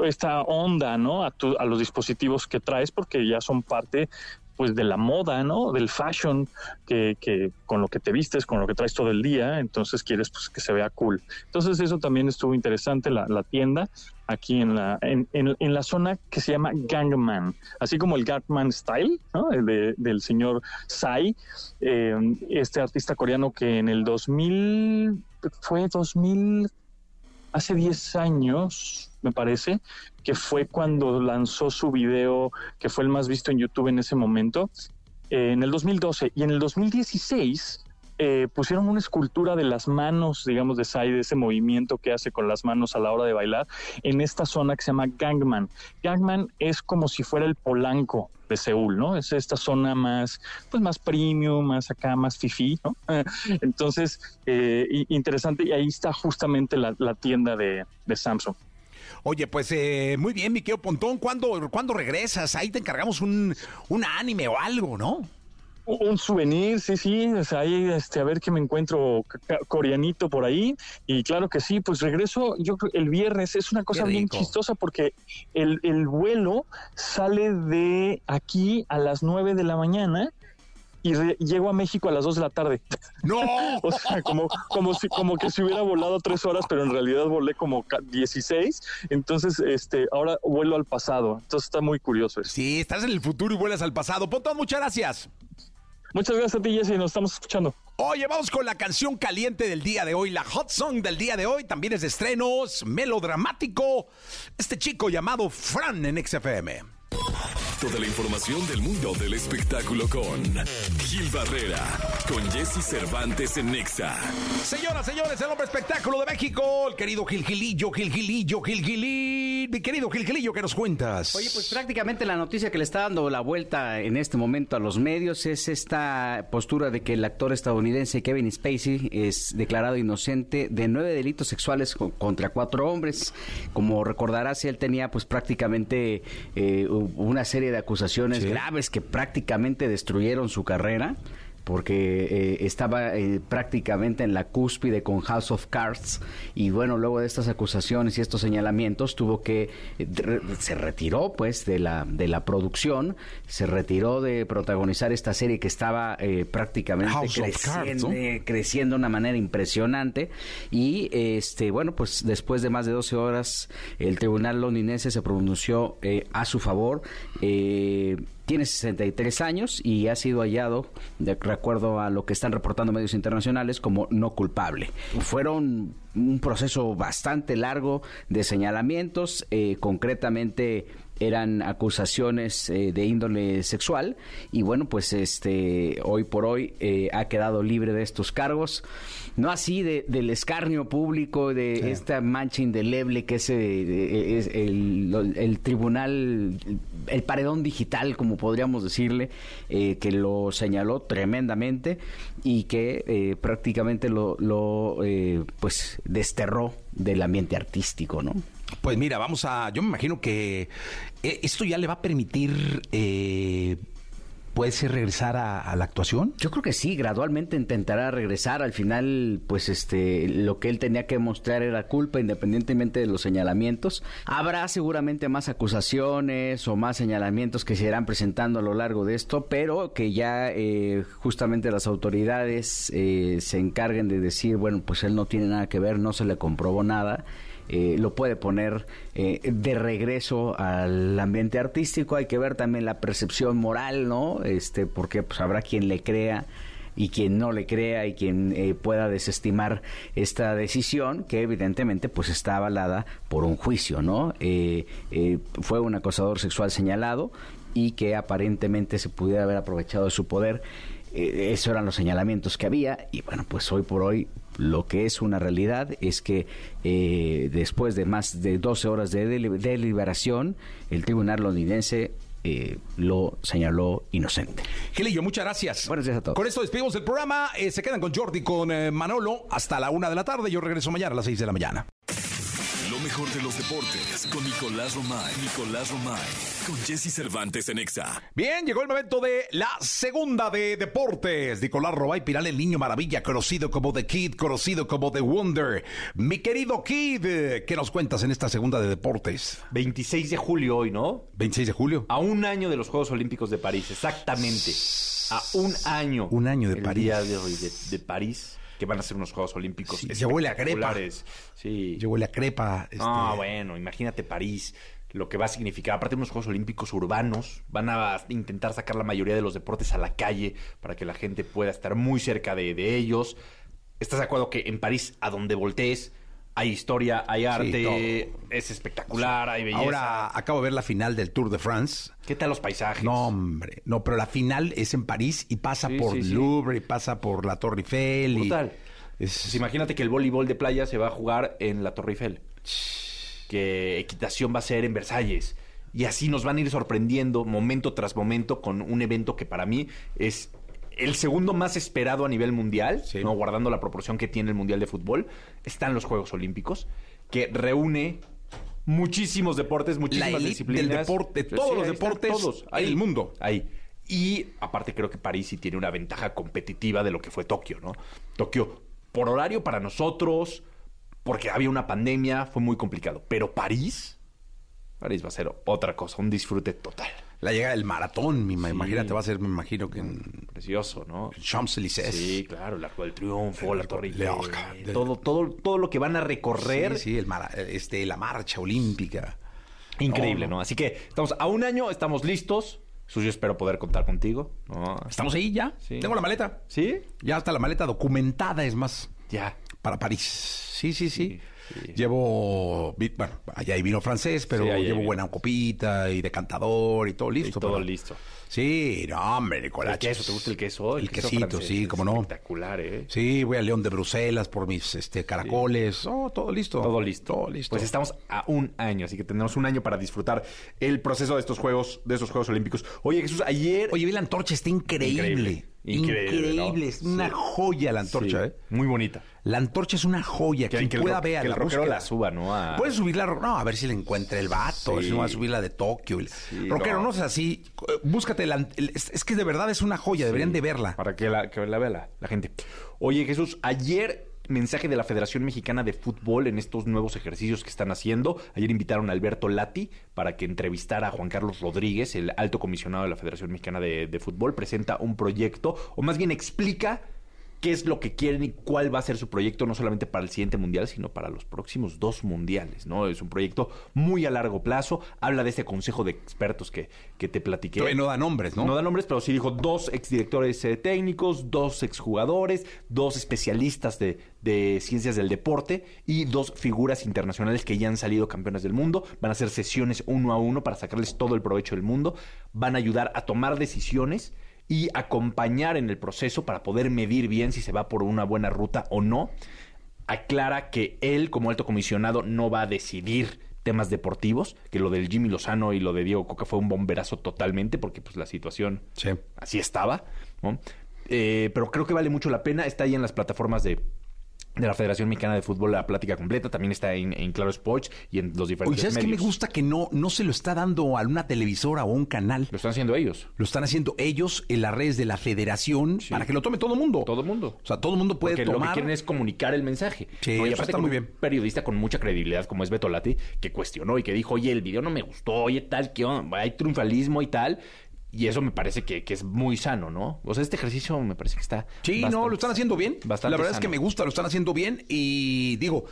esta onda, ¿no? A, a los dispositivos que traes porque ya son parte pues de la moda, ¿no? Del fashion, que, que, con lo que te vistes, con lo que traes todo el día, entonces quieres pues que se vea cool. Entonces eso también estuvo interesante, la, la tienda, aquí en la, en, en, la zona que se llama Gangman, así como el Gangman Style, ¿no? De, del señor Sai, eh, este artista coreano que en el 2000, fue 2000, hace 10 años, me parece, que fue cuando lanzó su video, que fue el más visto en YouTube en ese momento, eh, en el 2012. Y en el 2016 eh, pusieron una escultura de las manos, digamos, de Sai, de ese movimiento que hace con las manos a la hora de bailar, en esta zona que se llama Gangman. Gangman es como si fuera el Polanco de Seúl, ¿no? Es esta zona más, pues más premium, más acá, más fifi, ¿no? *laughs* Entonces, eh, interesante, y ahí está justamente la, tienda de, Samsung. Oye, pues eh, muy bien, Miquel Pontón, ¿cuándo, ¿cuándo regresas? Ahí te encargamos un, un anime o algo, ¿no? Un souvenir, sí, sí, ahí este, a ver qué me encuentro coreanito por ahí. Y claro que sí, pues regreso yo el viernes. Es una cosa bien chistosa porque el, el vuelo sale de aquí a las 9 de la mañana y llego a México a las 2 de la tarde. ¡No! *laughs* o sea, como, como, si, como que si hubiera volado tres horas, pero en realidad volé como 16. Entonces, este, ahora vuelo al pasado. Entonces está muy curioso eso. Sí, estás en el futuro y vuelas al pasado. Pontón, muchas gracias. Muchas gracias a ti, Jesse. Nos estamos escuchando. Oye, vamos con la canción caliente del día de hoy. La hot song del día de hoy también es de estrenos, melodramático. Este chico llamado Fran en XFM. Toda la información del mundo del espectáculo con Gil Barrera, con Jesse Cervantes en Nexa. Señoras, señores, el hombre espectáculo de México, el querido Gil Gilillo, Gil Gilillo, Gil Gilillo. Mi querido Gil Gilillo, ¿qué nos cuentas? Oye, pues prácticamente la noticia que le está dando la vuelta en este momento a los medios es esta postura de que el actor estadounidense Kevin Spacey es declarado inocente de nueve delitos sexuales contra cuatro hombres. Como recordarás, él tenía pues prácticamente eh, una serie de acusaciones graves que prácticamente destruyeron su carrera porque eh, estaba eh, prácticamente en la cúspide con House of Cards y bueno, luego de estas acusaciones y estos señalamientos tuvo que eh, se retiró pues de la de la producción, se retiró de protagonizar esta serie que estaba prácticamente creciendo, creciendo de una manera impresionante. Y este bueno, pues después de más de 12 horas el tribunal londinense se pronunció a su favor tiene 63 años y ha sido hallado, de acuerdo a lo que están reportando medios internacionales, como no culpable. Fueron un proceso bastante largo de señalamientos, eh, concretamente eran acusaciones eh, de índole sexual. Y bueno pues este hoy por hoy eh, ha quedado libre de estos cargos. No así de, del escarnio público de esta mancha indeleble que es, eh, es el, el, tribunal el paredón digital como podríamos decirle que lo señaló tremendamente y que prácticamente lo, lo pues desterró del ambiente artístico no pues mira, vamos a. Yo me imagino que eh, esto ya le va a permitir. Eh, ¿Puede ser regresar a, la actuación? Yo creo que sí, gradualmente intentará regresar. Al final, pues este, lo que él tenía que mostrar era culpa, independientemente de los señalamientos. Habrá seguramente más acusaciones o más señalamientos que se irán presentando a lo largo de esto, pero que ya eh, justamente las autoridades eh, se encarguen de decir, bueno, pues él no tiene nada que ver, no se le comprobó nada eh, lo puede poner eh, de regreso al ambiente artístico. Hay que ver también la percepción moral, ¿no? Este, porque pues, habrá quien le crea y quien no le crea y quien eh, pueda desestimar esta decisión que evidentemente pues está avalada por un juicio, ¿no? fue un acosador sexual señalado y que aparentemente se pudiera haber aprovechado de su poder. esos eran los señalamientos que había y bueno, pues hoy por hoy lo que es una realidad es que eh, después de más de 12 horas de deliberación, el tribunal londinense eh, lo señaló inocente. Gelillo, muchas gracias. Buenos días a todos. Con esto despedimos el programa. Eh, se quedan con Jordi, con Manolo hasta la una de la tarde. Yo regreso mañana a las 6 de la mañana mejor de los deportes con Nicolás Romay. Nicolás Romay. Con Jesse Cervantes en Exa. Bien, llegó el momento de la segunda de deportes. Nicolás Romay Piral, el niño maravilla, conocido como The Kid, conocido como The Wonder. Mi querido Kid, ¿qué nos cuentas en esta segunda de deportes? 26 de julio hoy, ¿no? 26 de julio. A un año de los Juegos Olímpicos de París, exactamente. A un año. Un año de París. Día de, de, de París que van a ser unos Juegos Olímpicos. Sí, huele a crepa. Sí. Ya huele a crepa. Este... No, bueno, imagínate París, lo que va a significar. Aparte de unos Juegos Olímpicos urbanos, van a intentar sacar la mayoría de los deportes a la calle para que la gente pueda estar muy cerca de, de ellos. ¿Estás de acuerdo que en París, a donde voltees, hay historia, hay arte, es espectacular, hay belleza. Ahora acabo de ver la final del Tour de France. ¿Qué tal los paisajes? No, hombre. No, pero la final es en París y pasa por Louvre y pasa por la Torre Eiffel. Brutal. Pues imagínate que el voleibol de playa se va a jugar en la Torre Eiffel. Que equitación va a ser en Versalles. Y así nos van a ir sorprendiendo momento tras momento con un evento que para mí es el segundo más esperado a nivel mundial, ¿no? guardando la proporción que tiene el Mundial de Fútbol, están los Juegos Olímpicos, que reúne muchísimos deportes, muchísimas disciplinas. Del deporte, todos los deportes, todos, ahí, el mundo. Ahí. Y aparte creo que París sí tiene una ventaja competitiva de lo que fue Tokio, ¿no? Tokio, por horario para nosotros, porque había una pandemia, fue muy complicado. Pero París, París va a ser otra cosa, un disfrute total la llegada del maratón, mi, imagínate, va a ser, me imagino que en... Precioso, ¿no? Champs-Élysées. Sí, claro, el Arco del Triunfo, la Torre todo, todo, todo lo que van a recorrer. Sí, sí el este, la marcha olímpica. Increíble, ¿no? Así que estamos a un año, estamos listos. Suyo, espero poder contar contigo. Estamos ahí ya. Tengo la maleta. ¿Sí? Ya está la maleta documentada, es más. Ya. Para París. Sí, sí, sí. Llevo, bueno, allá hay vino francés, pero llevo buena copita y decantador y todo listo. todo listo. Sí, no, hombre, Nicolás. ¿El queso? ¿Te gusta el queso? El, quesito, sí, como no. Espectacular, ¿eh? Sí, voy a León de Bruselas por mis este, caracoles. Oh, todo listo. Todo listo. Todo listo. Pues estamos a un año, así que tenemos un año para disfrutar el proceso de estos Juegos, de estos Juegos Olímpicos. Oye, Jesús, ayer... Oye, vi la antorcha, está increíble. Increíble. Es una joya la antorcha, ¿eh? Muy bonita. La antorcha es una joya. Que, Quien pueda ver. Que el rockero la suba, ¿no? Puedes subirla. No, a ver si le encuentra el vato. Si no va a subir la de Tokio. rockero, no. es así. Búscate. La, es, que de verdad es una joya. Deberían de verla. Para que la, que la vea la, la gente. Oye, Jesús, ayer mensaje de la Federación Mexicana de Fútbol en estos nuevos ejercicios que están haciendo. Ayer invitaron a Alberto Lati para que entrevistara a Juan Carlos Rodríguez, el alto comisionado de la Federación Mexicana de, Fútbol. Presenta un proyecto, o más bien explica qué es lo que quieren y cuál va a ser su proyecto, no solamente para el siguiente mundial, sino para los próximos dos mundiales, ¿no? Es un proyecto muy a largo plazo. Habla de este consejo de expertos que, que te platiqué. No da nombres, ¿no? No da nombres, pero sí dijo dos exdirectores eh, técnicos, dos exjugadores, dos especialistas de, de ciencias del deporte y dos figuras internacionales que ya han salido campeones del mundo. Van a hacer sesiones uno a uno para sacarles todo el provecho del mundo. Van a ayudar a tomar decisiones y acompañar en el proceso para poder medir bien si se va por una buena ruta o no. Aclara que él, como alto comisionado, no va a decidir temas deportivos, que lo del Jimmy Lozano y lo de Diego Coca fue un bomberazo totalmente, porque pues la situación Sí. así estaba, ¿no? Eh, pero creo que vale mucho la pena, está ahí en las plataformas de, de la Federación Mexicana de Fútbol la plática completa, también está en, en Claro Sports y en los Oye, diferentes ¿sabes qué me medios. gusta? Que no, no se lo está dando a una televisora o a un canal. Lo están haciendo ellos. Lo están haciendo ellos en las redes de la federación para que lo tome todo el mundo. Todo el mundo. O sea, todo el mundo puede Porque lo que tomar. quieren es comunicar el mensaje. Sí, Y eso aparte está con muy un bien. periodista con mucha credibilidad como es Beto Lati, que cuestionó y que dijo, oye, el video no me gustó, oye, tal, que hay triunfalismo y tal. Y eso me parece que, que es muy sano, ¿no? O sea, este ejercicio me parece que está... Sí, no, lo están haciendo bien. Bastante la verdad es que me gusta, lo están haciendo bien y digo,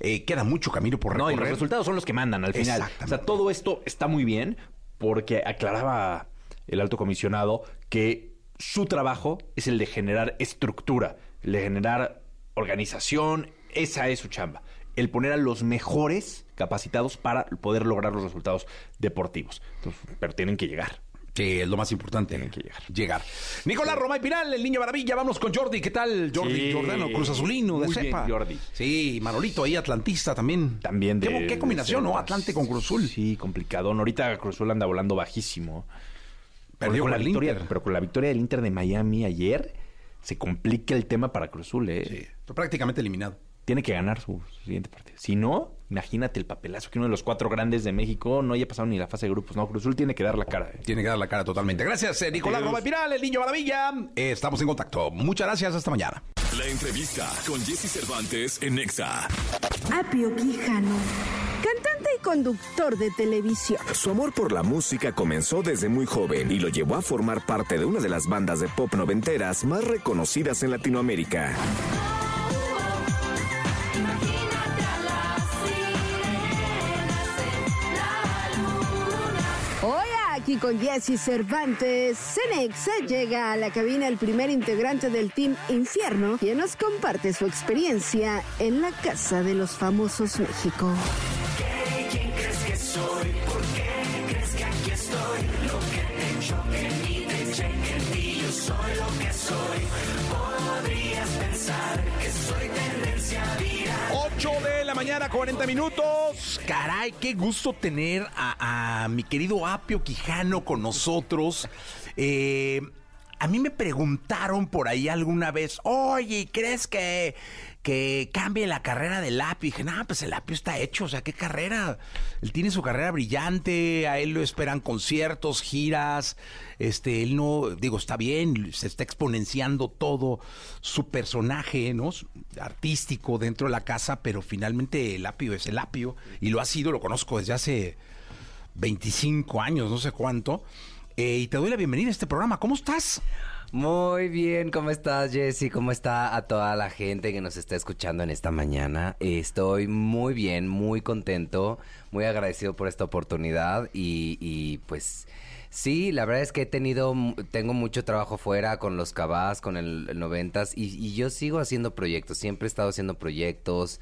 eh, queda mucho camino por No, y recorrer. los resultados son los que mandan al final. Exactamente. O sea, todo esto está muy bien porque aclaraba el alto comisionado que su trabajo es el de generar estructura, el de generar organización, esa es su chamba. El poner a los mejores capacitados para poder lograr los resultados deportivos. Entonces, pero tienen que llegar. Sí, es lo más importante. Tienen que llegar. Llegar. Nicolás Romay Piral, el niño maravilla. Vamos con Jordi. ¿Qué tal, Jordi? Sí. Jordano, Cruz Azulino, de Muy bien, cepa. Jordi. Sí, Manolito ahí, Atlantista también. También de. ¿Qué, qué combinación, de no? Atlante con Cruz Azul. Sí, complicado. Ahorita Cruz Azul anda volando bajísimo. Perdió con con la victoria, Inter. pero con la victoria del Inter de Miami ayer se complica el tema para Cruz Azul, ¿eh? Sí, prácticamente eliminado. Tiene que ganar su siguiente partido. Si no, imagínate el papelazo que uno de los cuatro grandes de México no haya pasado ni la fase de grupos. No, Cruz Azul tiene que dar la cara. ¿eh? Tiene que dar la cara totalmente. Gracias, eh, Nicolás. Romay Piral, el niño maravilla. Eh, estamos en contacto. Muchas gracias. Hasta mañana. La entrevista con Jesse Cervantes en Nexa. Apio Quijano, cantante y conductor de televisión. Su amor por la música comenzó desde muy joven y lo llevó a formar parte de una de las bandas de pop noventeras más reconocidas en Latinoamérica. Aquí con Jesse Cervantes, Cenexa llega a la cabina el primer integrante del Team Infierno, quien nos comparte su experiencia en la Casa de los Famosos México. De la mañana, 40 minutos. Caray, qué gusto tener a, a mi querido Apio Quijano con nosotros. Eh, a mí me preguntaron por ahí alguna vez, oye, ¿crees que, que cambie la carrera del Apio? Y dije, no, pues el Apio está hecho, o sea, ¿qué carrera? Él tiene su carrera brillante, a él lo esperan conciertos, giras, este, él no, digo, está bien, se está exponenciando todo su personaje, ¿no? Artístico dentro de la casa, pero finalmente el Apio es el Apio, y lo ha sido, lo conozco desde hace 25 años, no sé cuánto. Eh, y te doy la bienvenida a este programa. ¿Cómo estás? Muy bien, ¿cómo estás, Jessy? ¿Cómo está a toda la gente que nos está escuchando en esta mañana? Estoy muy bien, muy contento, muy agradecido por esta oportunidad y, y, pues sí, la verdad es que he tenido, tengo mucho trabajo fuera con los cabás, con el, el 90s y, y yo sigo haciendo proyectos, siempre he estado haciendo proyectos.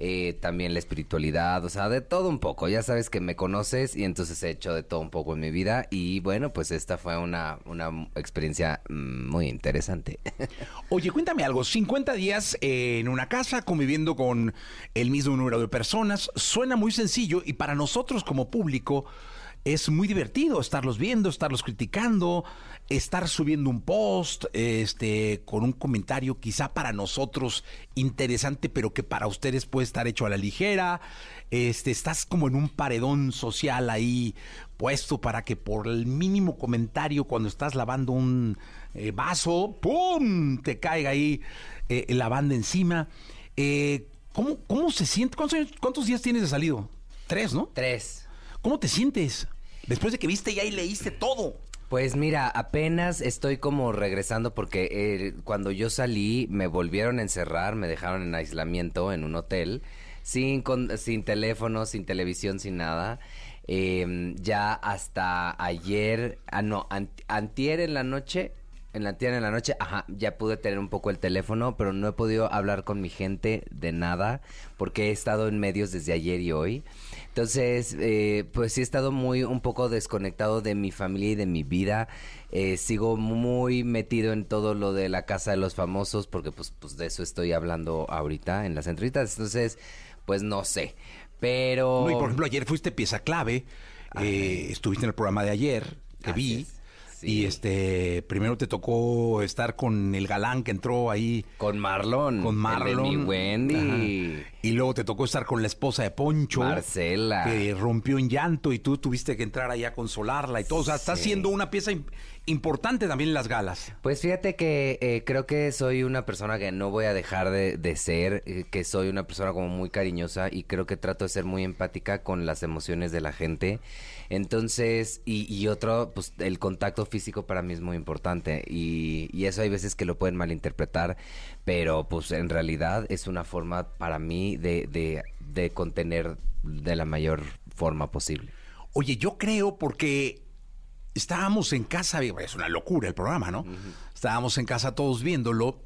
Eh, también la espiritualidad, o sea, de todo un poco. Ya sabes que me conoces y entonces he hecho de todo un poco en mi vida y bueno, pues esta fue una, una experiencia mm, muy interesante. *laughs* Oye, cuéntame algo. 50 días eh, en una casa conviviendo con el mismo número de personas. Suena muy sencillo y para nosotros como público es muy divertido estarlos viendo, estarlos criticando, estar subiendo un post, este, con un comentario quizá para nosotros interesante, pero que para ustedes puede estar hecho a la ligera. Este, estás como en un paredón social ahí puesto para que por el mínimo comentario cuando estás lavando un eh, vaso, ¡pum! te caiga ahí eh, la banda encima. Eh, ¿cómo, ¿Cómo se siente? ¿Cuántos, cuántos días tienes de salido? Tres, ¿no? Tres. ¿Cómo te sientes? Después de que viste ya y leíste todo. Pues mira, apenas estoy como regresando porque eh, cuando yo salí me volvieron a encerrar, me dejaron en aislamiento en un hotel, sin, con- sin teléfono, sin televisión, sin nada. Eh, ya hasta ayer, ah no, an- antier en la noche, en la antier en la noche, ajá, ya pude tener un poco el teléfono, pero no he podido hablar con mi gente de nada porque he estado en medios desde ayer y hoy. Entonces, eh, pues sí he estado muy un poco desconectado de mi familia y de mi vida. Eh, sigo muy metido en todo lo de la casa de los famosos porque pues, pues de eso estoy hablando ahorita en las entrevistas. Entonces, pues no sé. Pero... No, y por ejemplo, ayer fuiste pieza clave. eh, estuviste en el programa de ayer, te Así vi. es, Y este, primero te tocó estar con el galán que entró ahí. Con Marlon. Con el de Marlon. mi Wendy. Ajá. Y luego te tocó estar con la esposa de Poncho. Marcela. Que rompió en llanto y tú tuviste que entrar ahí a consolarla y todo. O sea, estás siendo una pieza im- importante también en las galas. Pues fíjate que eh, creo que soy una persona que no voy a dejar de, de ser, eh, que soy una persona como muy cariñosa y creo que trato de ser muy empática con las emociones de la gente. Entonces, y, y otro, pues el contacto físico para mí es muy importante y, y eso hay veces que lo pueden malinterpretar, pero pues en realidad es una forma para mí de, de, de contener de la mayor forma posible. Oye, yo creo porque estábamos en casa, es una locura el programa, ¿no? Estábamos en casa todos viéndolo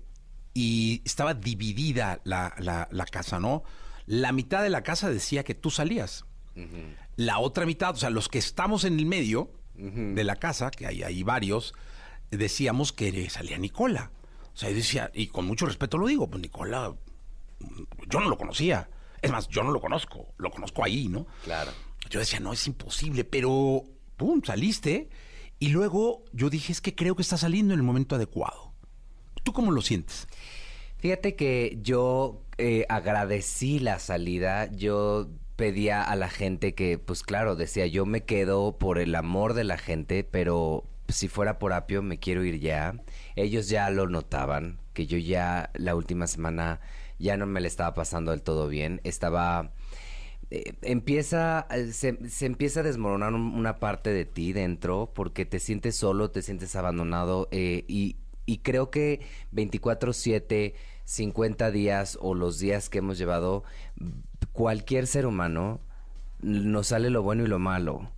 y estaba dividida la, la- la casa, ¿no? La mitad de la casa decía que tú salías. La otra mitad, o sea, los que estamos en el medio de la casa, que hay, hay varios, decíamos que salía Nicola. O sea, yo decía, y con mucho respeto lo digo, pues Nicola, yo no lo conocía. Es más, yo no lo conozco, lo conozco ahí, ¿no? Claro. Yo decía, no, es imposible, pero, ¡pum!, saliste. Y luego yo dije, es que creo que está saliendo en el momento adecuado. ¿Tú cómo lo sientes? Fíjate que yo eh, agradecí la salida, yo pedía a la gente que, pues claro, decía, yo me quedo por el amor de la gente, pero si fuera por apio me quiero ir ya. Ellos ya lo notaban, que yo ya la última semana ya no me le estaba pasando del todo bien, estaba... eh, empieza, se, empieza a desmoronar un- una parte de ti dentro porque te sientes solo, te sientes abandonado eh, y, y creo que 24/7, 50 días o los días que hemos llevado, cualquier ser humano nos sale lo bueno y lo malo.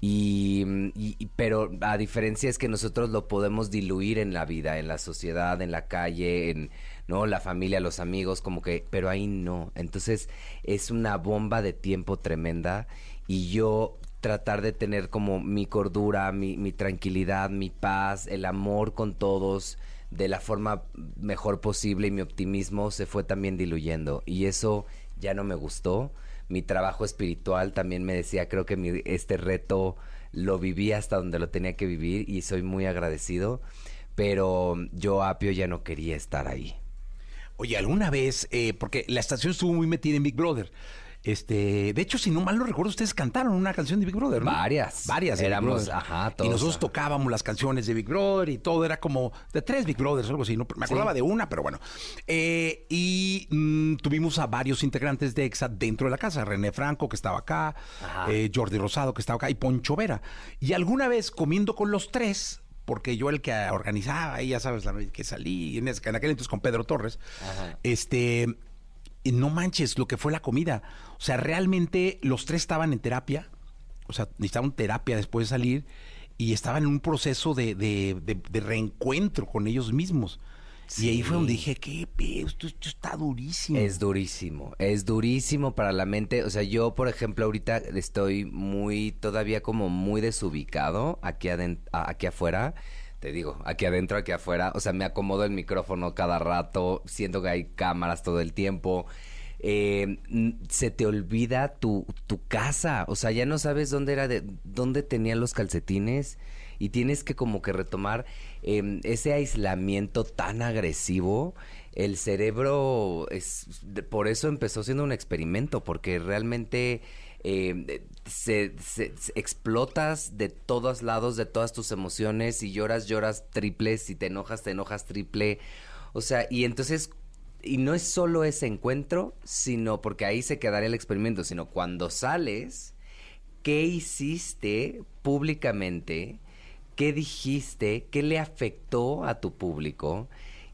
Y, y- pero a diferencia es que nosotros lo podemos diluir en la vida, en la sociedad, en la calle, en no la familia, los amigos, como que, pero ahí no. Entonces es una bomba de tiempo tremenda y yo tratar de tener como mi cordura, mi, mi tranquilidad, mi paz, el amor con todos de la forma mejor posible y mi optimismo se fue también diluyendo y eso ya no me gustó. Mi trabajo espiritual también me decía, creo que mi- este reto lo viví hasta donde lo tenía que vivir y soy muy agradecido, pero yo apio ya no quería estar ahí. Oye, alguna vez, eh, porque la estación estuvo muy metida en Big Brother. Este, de hecho, si no mal no recuerdo, ustedes cantaron una canción de Big Brother, ¿no? Varias. Varias. de Big Éramos, Brother. ajá, Y todos, nosotros ajá. tocábamos las canciones de Big Brother y todo era como de tres Big Brothers, algo así. ¿no? Me acordaba Sí. de una, pero bueno. Eh, y mm, tuvimos a varios integrantes de EXA dentro de la casa. René Franco, que estaba acá, eh, Jordi Rosado, que estaba acá, y Poncho Vera. Y alguna vez comiendo con los tres, porque yo el que organizaba, ahí ya sabes, que salí, en, aquel entonces con Pedro Torres, este, y no manches lo que fue la comida. O sea, realmente los tres estaban en terapia, o sea, necesitaban terapia después de salir y estaban en un proceso de, de- de- de reencuentro con ellos mismos. Y ahí fue donde dije, qué pedo, esto, esto está durísimo. Es durísimo, es durísimo para la mente. O sea, yo, por ejemplo, ahorita estoy muy, todavía como muy desubicado aquí, aquí afuera. Te digo, aquí adentro, aquí afuera. O sea, me acomodo el micrófono cada rato, siento que hay cámaras todo el tiempo. Eh, se te olvida tu, tu casa. O sea, ya no sabes dónde era, de, dónde tenía los calcetines. Y tienes que como que retomar eh, ese aislamiento tan agresivo. El cerebro es por eso empezó siendo un experimento, porque realmente eh, se, explotas de todos lados, de todas tus emociones, si lloras, lloras triple, si te enojas, te enojas triple. O sea, y entonces, y no es solo ese encuentro, sino porque ahí se quedaría el experimento, sino cuando sales, ¿qué hiciste públicamente qué dijiste, qué le afectó a tu público.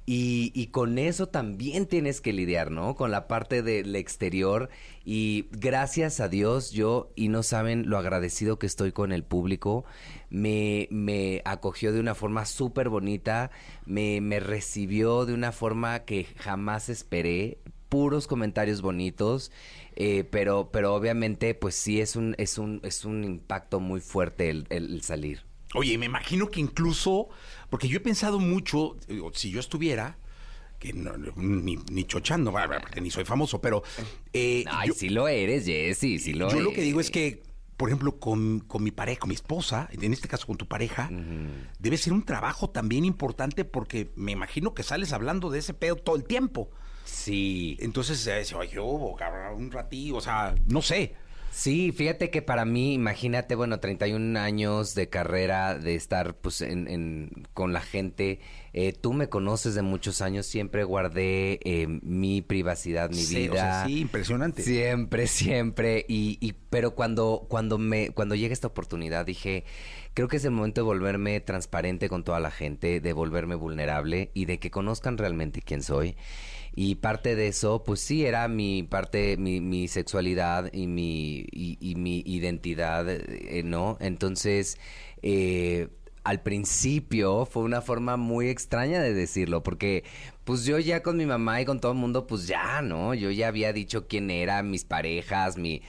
Y, y, con eso también tienes que lidiar, ¿no? Con la parte del exterior. Y gracias a Dios, yo, y no saben lo agradecido que estoy con el público, me, me acogió de una forma súper bonita, me, me recibió de una forma que jamás esperé, puros comentarios bonitos. Eh, pero, pero obviamente, pues sí es un, es un, es un impacto muy fuerte el, el salir. Oye, me imagino que incluso, porque yo he pensado mucho, si yo estuviera, que no, ni, ni, chochando, porque ni soy famoso, pero... Eh, Ay, sí lo eres, Jessy, sí lo Yo lo que digo es que, por ejemplo, con, con, mi pareja, con mi esposa, en este caso con tu pareja, debe ser un trabajo también importante porque me imagino que sales hablando de ese pedo todo el tiempo. Sí. Entonces, eh, oye, un ratito, o sea, no sé. Sí, fíjate que para mí, imagínate, bueno, 31 años de carrera, de estar pues en, con la gente. Eh, tú me conoces de muchos años, siempre guardé eh, mi privacidad, mi vida. sí, impresionante. Siempre, siempre. Y, y, pero cuando, cuando me, cuando llega esta oportunidad, dije, creo que es el momento de volverme transparente con toda la gente, de volverme vulnerable y de que conozcan realmente quién soy. Y parte de eso, pues sí, era mi parte, mi, mi sexualidad y mi, y, mi identidad, eh, ¿no? Entonces, eh, al principio fue una forma muy extraña de decirlo, porque pues yo ya con mi mamá y con todo el mundo, pues ya, ¿no? Yo ya había dicho quién era, mis parejas, mi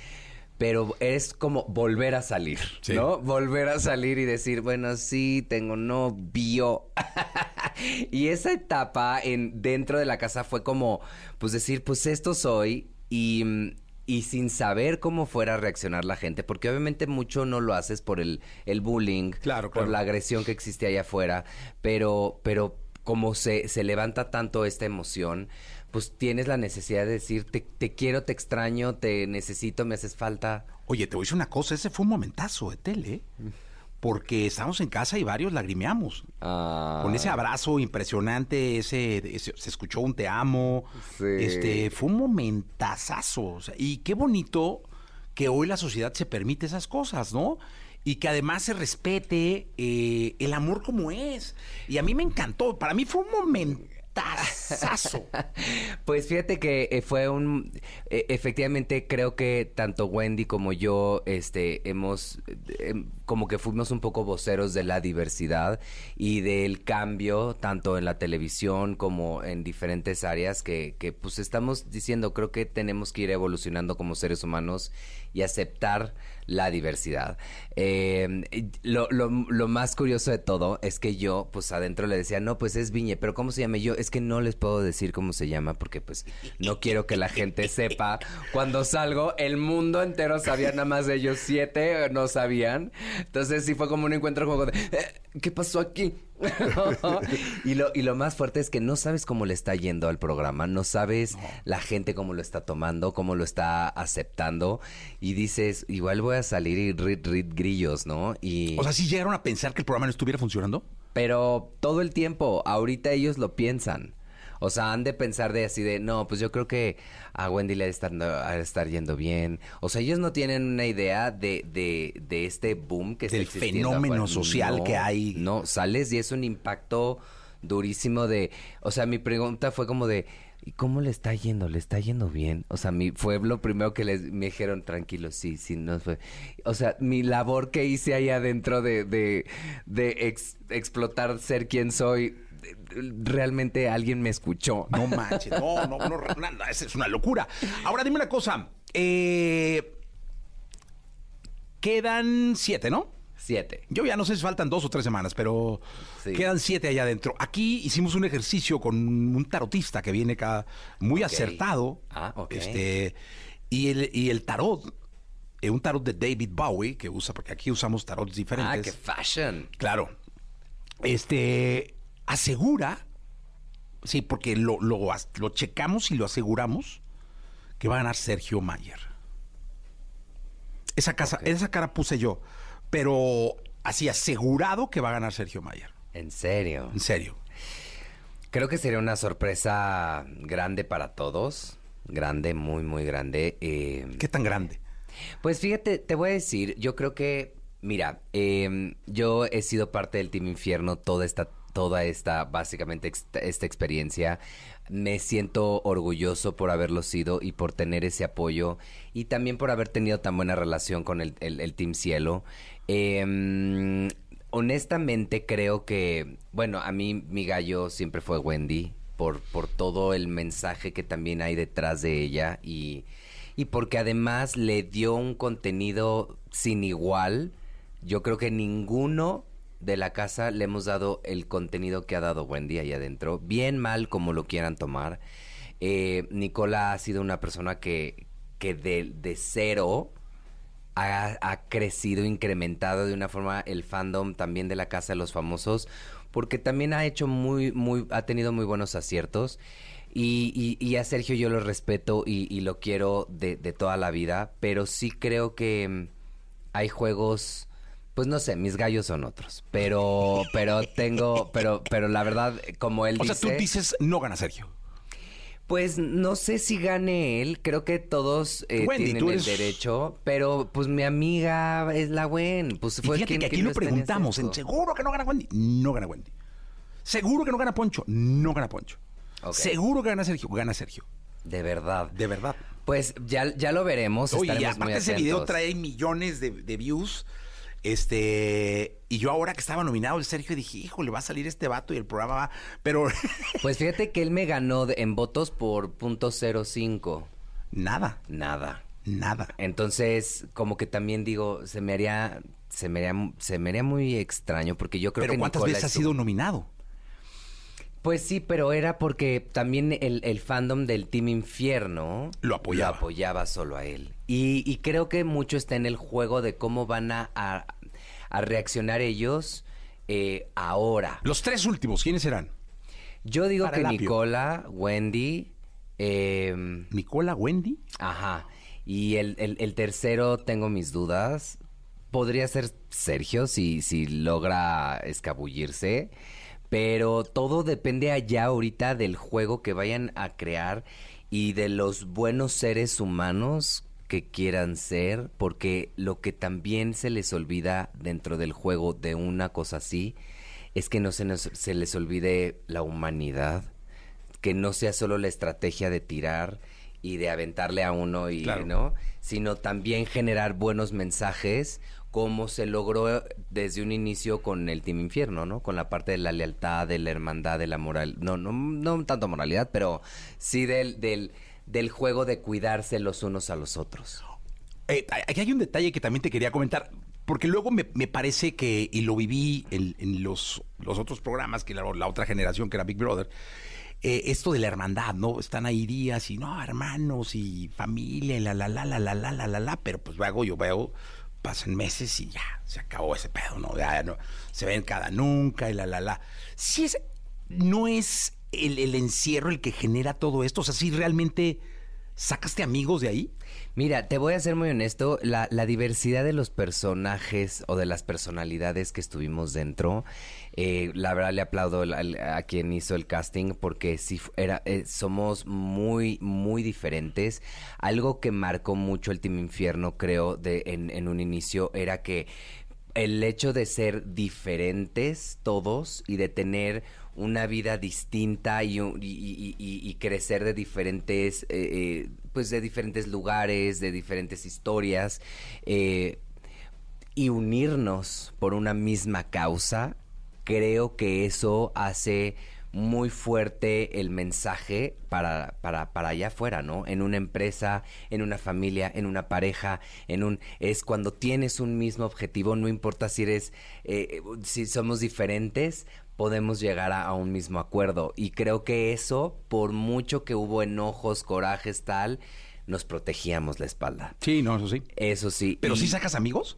pero es como volver a salir, ¿no? Volver a salir y decir, bueno, sí, tengo novio. *laughs* y esa etapa en dentro de la casa fue como, pues decir, pues esto soy y y sin saber cómo fuera a reaccionar la gente, porque obviamente mucho no lo haces por el, el bullying, claro, por la agresión que existe allá afuera, pero, pero como se, se levanta tanto esta emoción, pues tienes la necesidad de decir, te, te, quiero, te extraño, te necesito, me haces falta. Oye, te voy a decir una cosa, ese fue un momentazo de tele, porque estábamos en casa y varios lagrimeamos. Ah. Con ese abrazo impresionante, ese, se escuchó un te amo. Este, fue un momentazazo. y qué bonito que hoy la sociedad se permite esas cosas, ¿no? y que además se respete eh, el amor como es. Y a mí me encantó. Para mí fue un momento *laughs* pues fíjate que eh, fue un e, efectivamente creo que tanto Wendy como yo este hemos em, como que fuimos un poco voceros de la diversidad y del cambio tanto en la televisión como en diferentes áreas que, que pues estamos diciendo creo que tenemos que ir evolucionando como seres humanos y aceptar la diversidad. Eh, lo, lo, más curioso de todo es que yo, pues adentro le decía, no, pues es Viñe, pero ¿cómo se llama? yo, es que no les puedo decir cómo se llama porque pues no quiero que la gente sepa. Cuando salgo, el mundo entero sabía nada más de ellos siete, no sabían. Entonces sí fue como un encuentro como de, eh, ¿qué pasó aquí? *laughs* y, lo, y lo más fuerte es que no sabes cómo le está yendo al programa, no sabes la gente cómo lo está tomando, cómo lo está aceptando y dices, igual voy a salir y rit, rit grillos, ¿no? Y... O sea, ¿sí llegaron a pensar que el programa no estuviera funcionando? Pero todo el tiempo, ahorita ellos lo piensan. O sea, han de pensar de así de, no, pues yo creo que a Wendy le ha de estar, estar yendo bien. O sea, ellos no tienen una idea de, de, de este boom que Del fenómeno social que hay. No, sales y es un impacto durísimo de... O sea, mi pregunta fue como de... ¿Y cómo le está yendo? ¿Le está yendo bien? O sea, mi fue lo primero que les me dijeron, tranquilo, sí, sí, no fue. O sea, mi labor que hice ahí adentro de, de, de explotar ser quien soy, realmente alguien me escuchó. No manches, no, no, no, no, es una locura. Ahora dime una cosa, eh, quedan siete, ¿no? Siete. Yo ya no sé si faltan dos o tres semanas, pero quedan siete allá adentro. Aquí hicimos un ejercicio con un tarotista que viene acá muy acertado. Ah, ok. Este, y el, y el tarot eh, un tarot de David Bowie que usa, porque aquí usamos tarots diferentes. Ah, qué fashion. Claro. Este, asegura, sí, porque lo, lo, lo checamos y lo aseguramos, que va a ganar Sergio Mayer. Esa, casa, esa cara puse yo, pero así asegurado que va a ganar Sergio Mayer. ¿En serio? En serio. Creo que sería una sorpresa grande para todos. Grande, muy, muy grande. Eh, ¿Qué tan grande? Pues fíjate, te voy a decir, yo creo que Mira, eh, yo he sido parte del Team Infierno toda esta, toda esta, básicamente esta experiencia. Me siento orgulloso por haberlo sido y por tener ese apoyo y también por haber tenido tan buena relación con el, el- Team Cielo. Eh, honestamente creo que, bueno, a mí mi gallo siempre fue Wendy por, por todo el mensaje que también hay detrás de ella y, y porque además le dio un contenido sin igual. Yo creo que ninguno de la casa le hemos dado el contenido que ha dado Wendy ahí adentro, bien mal como lo quieran tomar. Eh, Nicola ha sido una persona que, que de, de cero ha, ha crecido, incrementado de una forma el fandom también de la Casa de los Famosos, porque también ha hecho muy, muy, ha tenido muy buenos aciertos. Y, y- y a Sergio yo lo respeto y, y lo quiero de, de toda la vida, pero sí creo que mm, hay juegos, pues no sé, mis gallos son otros, pero, pero tengo, pero, pero la verdad, como él O sea, dice... tú dices, no gana Sergio. Pues no sé si gane él, creo que todos eh, Wendy, tienen el derecho, pero pues mi amiga es la Gwen, pues Y fue fíjate quien, que aquí lo preguntamos, en seguro que no gana Wendy. No gana Wendy. Seguro que no gana Poncho. No gana Poncho. Seguro que gana Sergio. Gana Sergio. De verdad. De verdad. Pues ya, ya lo veremos, Oye, y estaremos muy aparte ese video trae millones de, de views. Este, y yo ahora que estaba nominado el Sergio dije, híjole, va a salir este vato y el programa va. Pero *laughs* Pues fíjate que él me ganó de- en votos por punto .05. nada, Nada. nada. Entonces, como que también digo, se me haría, se me haría, se me haría muy extraño porque yo creo Pero que ¿cuántas Nicola veces has estuvo- sido nominado? Pues sí, pero era porque también el, el fandom del Team Infierno Lo apoyaba. apoyaba solo a él. Y, y creo que mucho está en el juego de cómo van a, a- a reaccionar ellos eh, ahora. Los tres últimos, ¿quiénes serán? Yo digo Para que. Nicola, Wendy, eh, Nicola, Wendy. ajá. Y el, el- el tercero tengo mis dudas. Podría ser Sergio si, si logra escabullirse. Pero todo depende allá ahorita del juego que vayan a crear y de los buenos seres humanos que quieran ser, porque lo que también se les olvida dentro del juego de una cosa así es que no se, nos- se les olvide la humanidad, que no sea solo la estrategia de tirar y de aventarle a uno y Claro. no, sino también generar buenos mensajes como se logró desde un inicio con el Team Infierno, ¿no? Con la parte de la lealtad, de la hermandad, de la moral, no, no, no tanto moralidad, pero sí del, del, del juego de cuidarse los unos a los otros. Eh, aquí hay un detalle que también te quería comentar, porque luego me, me parece que, y lo viví en, los, los otros programas, que la, otra generación que era Big Brother, eh, esto de la hermandad, ¿no? Están ahí días y no, hermanos y familia, la, la, la, la, la, la, la, la, la, pero pues luego yo veo, pasan meses y ya, se acabó ese pedo, ¿no? Ya no, se ven cada nunca y la, la, la. Si es, no es el, el encierro el que genera todo esto, o sea, si realmente sacaste amigos de ahí. Mira, te voy a ser muy honesto, la, la diversidad de los personajes o de las personalidades que estuvimos dentro, eh, la verdad le aplaudo a, quien hizo el casting porque sí era, eh, somos muy, muy diferentes. Algo que marcó mucho el Team Infierno, creo, en un inicio era que el hecho de ser diferentes todos y de tener una vida distinta y, y- crecer de diferentes, eh, eh, pues de diferentes lugares, de diferentes historias, eh, y unirnos por una misma causa, creo que eso hace muy fuerte el mensaje para, para, para allá afuera, ¿no? En una empresa, en una familia, en una pareja, en un... Es cuando tienes un mismo objetivo, no importa si eres... si somos diferentes, podemos llegar a, a un mismo acuerdo. Y creo que eso, por mucho que hubo enojos, corajes, tal, nos protegíamos la espalda. Sí, no, eso sí. Eso sí. ¿Pero y- sí sacas amigos?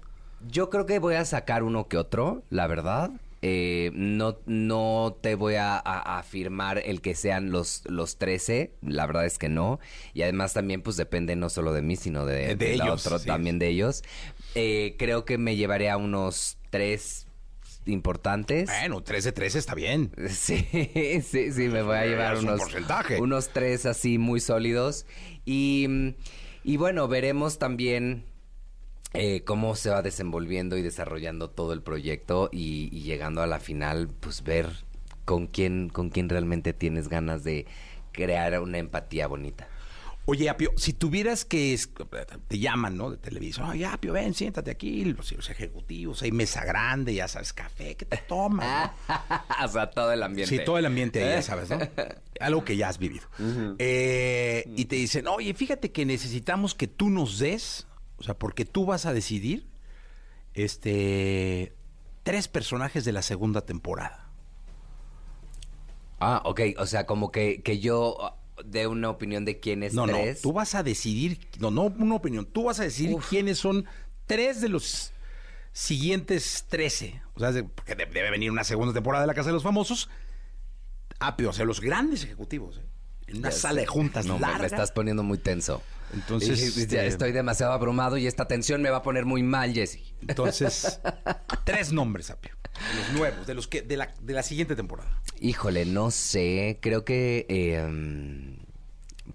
yo creo que voy a sacar uno que otro, la verdad. Eh, no, no te voy a, a- a afirmar el que sean los, los 13, la verdad es que no. Y además también pues depende no solo de mí, sino de, Eh, de ellos, otro- sí. también de ellos. Eh, creo que me llevaré a unos tres importantes. Bueno, 3 de 13 está bien. *laughs* Sí, sí, sí, me voy a llevar unos, porcentaje. unos tres así muy sólidos. Y, y bueno, veremos también eh, cómo se va desenvolviendo y desarrollando todo el proyecto y, y llegando a la final, pues ver con quién, con quién realmente tienes ganas de crear una empatía bonita. Oye, Apio, si tuvieras que... es- Te llaman, ¿no? De televisión. Oye, Apio, ven, siéntate aquí. Los, los ejecutivos, hay mesa grande, ya sabes, café, ¿qué te tomas? *laughs* o sea, todo el ambiente. Sí, todo el ambiente ahí, ya sabes, ¿no? Algo que ya has vivido. Eh, y te dicen, oye, fíjate que necesitamos que tú nos des, o sea, porque tú vas a decidir, este, tres personajes de la segunda temporada. Ah, ok. O sea, como que, que yo dé una opinión de quién es No, tres. no, tú vas a decidir, no, no una opinión, tú vas a decidir quiénes son tres de los siguientes 13. O sea, de- porque de- debe venir una segunda temporada de La Casa de los Famosos. Apio, o sea, los grandes ejecutivos, ¿eh? En una Ya sala de juntas No, me estás poniendo muy tenso. Entonces, Y- este- estoy demasiado abrumado y esta tensión me va a poner muy mal, Jesse. *laughs* Entonces, tres nombres, Apio. De los nuevos, de los que, de la, de la siguiente temporada. Híjole, no sé. Creo que. eh, mm,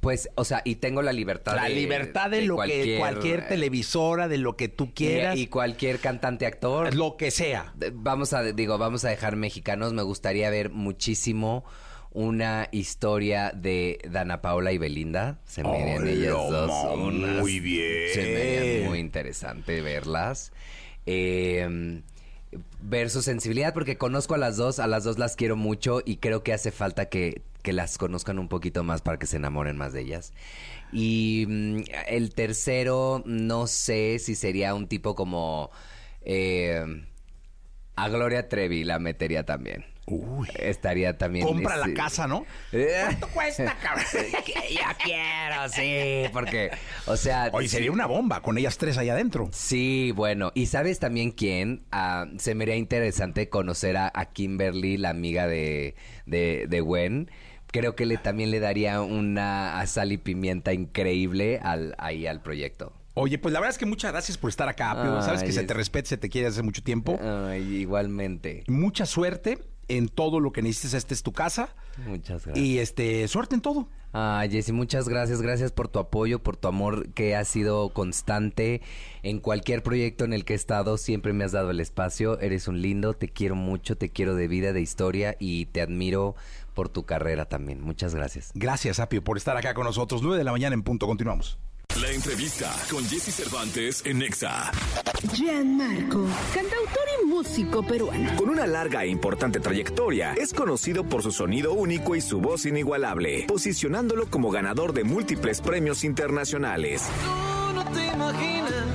pues, o sea, y tengo la libertad La de- libertad de, lo que cualquier televisora, de lo que tú quieras, Y, y cualquier cantante actor. lo que sea. Vamos a, digo, vamos a dejar mexicanos. Me gustaría ver muchísimo una historia de Dana Paula y Belinda. Se me ellas dos unas- muy bien. Se me muy interesante verlas. Eh, ver su sensibilidad, porque conozco a las dos, a las dos las quiero mucho y creo que hace falta que, que las conozcan un poquito más para que se enamoren más de ellas. Y mm, el tercero, no sé si sería un tipo como... eh, a Gloria Trevi la metería también. Uy. Estaría también... Compra la este, casa, ¿no? eh, ¿Cuánto cuesta, cabrón? *laughs* yo quiero, sí, porque, o sea... Oye, sería una bomba con ellas tres allá adentro. Sí, bueno, y sabes también quién, Ah, se me haría interesante conocer a, a Kimberly, la amiga de, de, de Gwen. Creo que le, también le daría una sal y pimienta increíble al, ahí al proyecto. Oye, pues la verdad es que muchas gracias por estar acá, Apio. Sabes que se te respeta, se te quiere hace mucho tiempo. Ay, igualmente. Mucha suerte en todo lo que necesites. Esta es tu casa. Muchas gracias. Y este, suerte en todo. Ay, Jessy, muchas gracias. Gracias por tu apoyo, por tu amor que ha sido constante en cualquier proyecto en el que he estado. Siempre me has dado el espacio. Eres un lindo, te quiero mucho, te quiero de vida, de historia y te admiro por tu carrera también. Muchas gracias. Gracias, Apio, por estar acá con nosotros. 9 de la mañana en punto. Continuamos. La entrevista con Jesse Cervantes en Nexa. Gianmarco, cantautor y músico peruano. Con una larga e importante trayectoria, es conocido por su sonido único y su voz inigualable, posicionándolo como ganador de múltiples premios internacionales. Tú no te imaginas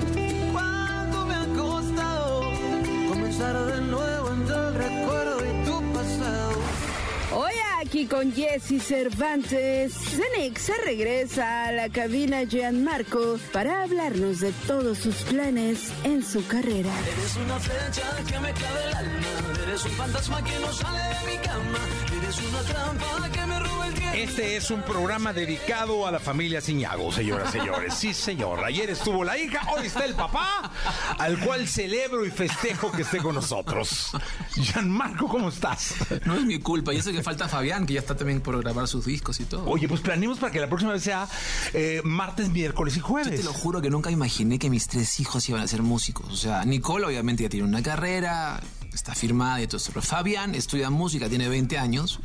aquí con Jesse Cervantes, Cenexa regresa a la cabina Gianmarco para hablarnos de todos sus planes en su carrera. Eres una flecha que me clava el alma. Eres un fantasma que no sale de mi cama. Eres una trampa que me roba el tiempo. Este es un programa dedicado a la familia Ciñago, señoras y *laughs* señores. Sí, señor. Ayer estuvo la hija, hoy está el papá, al cual celebro y festejo que esté con nosotros. Gianmarco, ¿cómo estás? No es mi culpa. Y eso que falta Fabián, que ya está también por grabar sus discos y todo. Oye, pues planeemos para que la próxima vez sea eh, martes, miércoles y Yo jueves. te lo juro que nunca imaginé que mis tres hijos iban a ser músicos. O sea, Nicole obviamente ya tiene una carrera, está firmada y todo eso. Pero Fabián estudia música, tiene 20 años,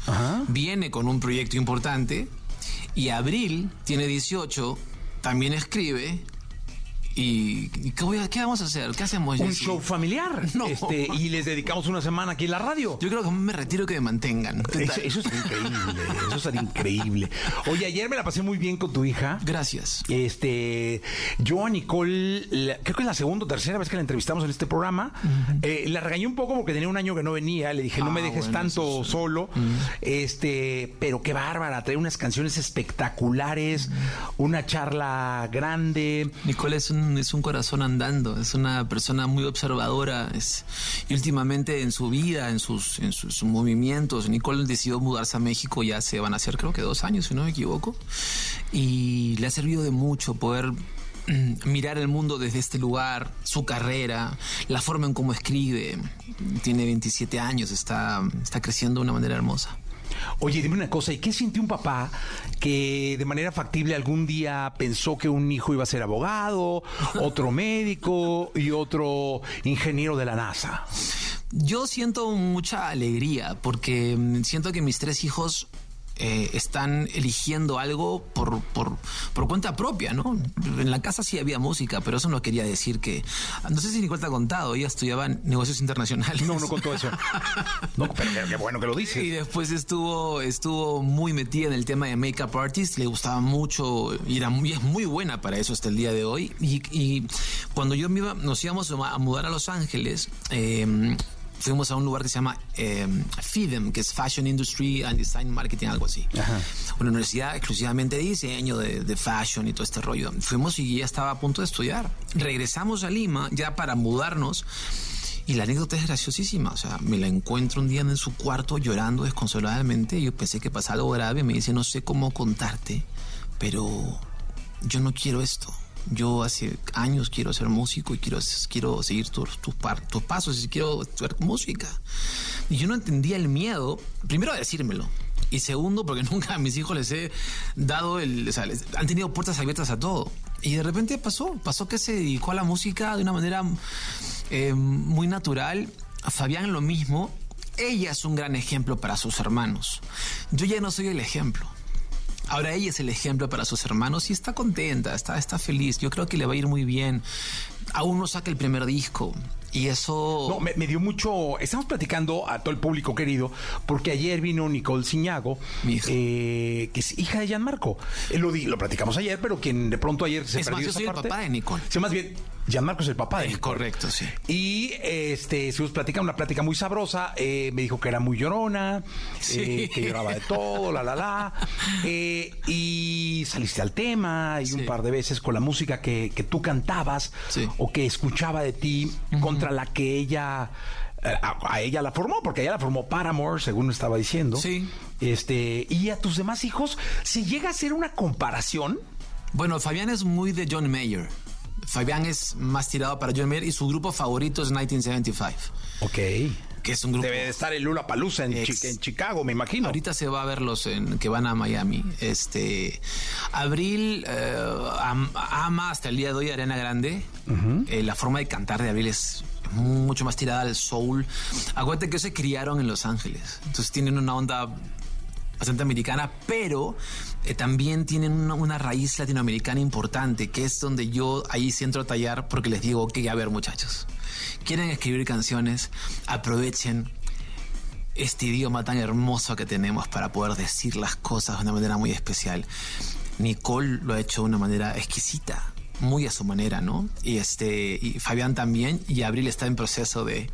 viene con un proyecto importante. Y Abril tiene 18, también escribe. ¿Y, qué, voy a- qué vamos a hacer? ¿Qué hacemos, Un Jessy? show familiar. *laughs* No. Este, y les dedicamos una semana aquí en la radio. Yo creo que me retiro que me mantengan. ¿Qué Eso, eso sería increíble, *laughs* eso sería increíble. Oye, ayer me la pasé muy bien con tu hija. Gracias. Este, yo a Nicole, la- creo que es la segunda o tercera vez que la entrevistamos en este programa. Eh, la regañé un poco porque tenía un año que no venía. Le dije, no Ah, me dejes bueno, tanto sí. solo. Este, pero qué bárbara, trae unas canciones espectaculares, una charla grande. Nicole es un, es un corazón andando, es una persona muy observadora. Es, y últimamente en su vida, en sus, en sus movimientos, Nicole decidió mudarse a México ya se van a hacer creo que dos años, si no me equivoco. Y le ha servido de mucho poder mm, mirar el mundo desde este lugar, su carrera, la forma en cómo escribe. Tiene 27 años, está, está creciendo de una manera hermosa. Oye, dime una cosa, ¿y qué sintió un papá que de manera factible algún día pensó que un hijo iba a ser abogado, otro médico y otro ingeniero de la NASA? Yo siento mucha alegría porque mm, siento que mis tres hijos eh, están eligiendo algo por, por, por cuenta propia, ¿no? En la casa sí había música, pero eso no quería decir que... No sé si Nicole te ha contado, ella estudiaba negocios internacionales. No, no contó eso. No, pero qué- bueno que lo dices. Y después estuvo, estuvo muy metida en el tema de make-up artist, le gustaba mucho y, era muy, es muy buena para eso hasta el día de hoy. Y, y cuando yo me iba, nos íbamos a mudar a Los Ángeles, eh, fuimos a un lugar que se llama eh, FIDEM, que es Fashion Industry and Design Marketing, algo así. Una universidad exclusivamente de diseño, de, de fashion y todo este rollo. Fuimos y ella estaba a punto de estudiar. Regresamos a Lima ya para mudarnos. Y la anécdota es graciosísima. O sea, me la encuentro un día en su cuarto llorando desconsoladamente. Yo pensé que pasaba algo grave. Me dice, no sé cómo contarte, pero yo no quiero esto. Yo hace años quiero ser músico y quiero, quiero seguir tus, tus, tus pasos y quiero estudiar música. Y yo no entendía el miedo, primero a decírmelo. Y segundo, porque *laughs* nunca a mis hijos les he dado el... O han tenido puertas abiertas a todo. Y de repente pasó, pasó que se dedicó a la música de una manera eh, muy natural. Fabián lo mismo. Ella es un gran ejemplo para sus hermanos. Yo ya no soy el ejemplo. Ahora ella es el ejemplo para sus hermanos y está contenta, está, está feliz. Yo creo que le va a ir muy bien. Aún no saca el primer disco. Y eso. No, me, me dio mucho. Estamos platicando a todo el público querido, porque ayer vino Nicole Ciñago, eh, que es hija de Gianmarco. Eh, lo, di- lo platicamos ayer, pero quien de pronto ayer se Es más, perdió yo esa soy el papá de Nicole. Sí, más bien, Gianmarco es el papá de Nicole. Correcto, sí. Y este, estuvimos platicando una plática muy sabrosa. eh, me dijo que era muy llorona, Sí. eh, que lloraba de todo, la, la, la. *laughs* Eh, y saliste al tema y un par de veces con la música que, que tú cantabas o que escuchaba de ti contra la que ella. eh, A, a ella la formó, porque ella la formó Paramore, según estaba diciendo. Sí. Este, y a tus demás hijos, ¿se llega a hacer una comparación? Bueno, Fabián es muy de John Mayer. Fabián es más tirado para John Mayer y su grupo favorito es 1975. Ok. Que es un grupo. Debe de estar el Lula Palusa en, Ex- Chi- en Chicago, me imagino. Ahorita se va a verlos en, que van a Miami. Este Abril eh, am- ama hasta el día de hoy Arena Grande. Eh, la forma de cantar de Abril es mucho más tirada al soul. Acuérdate que se criaron en Los Ángeles. Entonces tienen una onda bastante americana, pero eh, también tienen una, raíz latinoamericana importante, que es donde yo ahí sí entro a tallar porque les digo, ok, a ver muchachos, quieren escribir canciones, aprovechen este idioma tan hermoso que tenemos para poder decir las cosas de una manera muy especial. Nicole lo ha hecho de una manera exquisita, muy a su manera, ¿no? Y este y Fabián también y Abril está en proceso de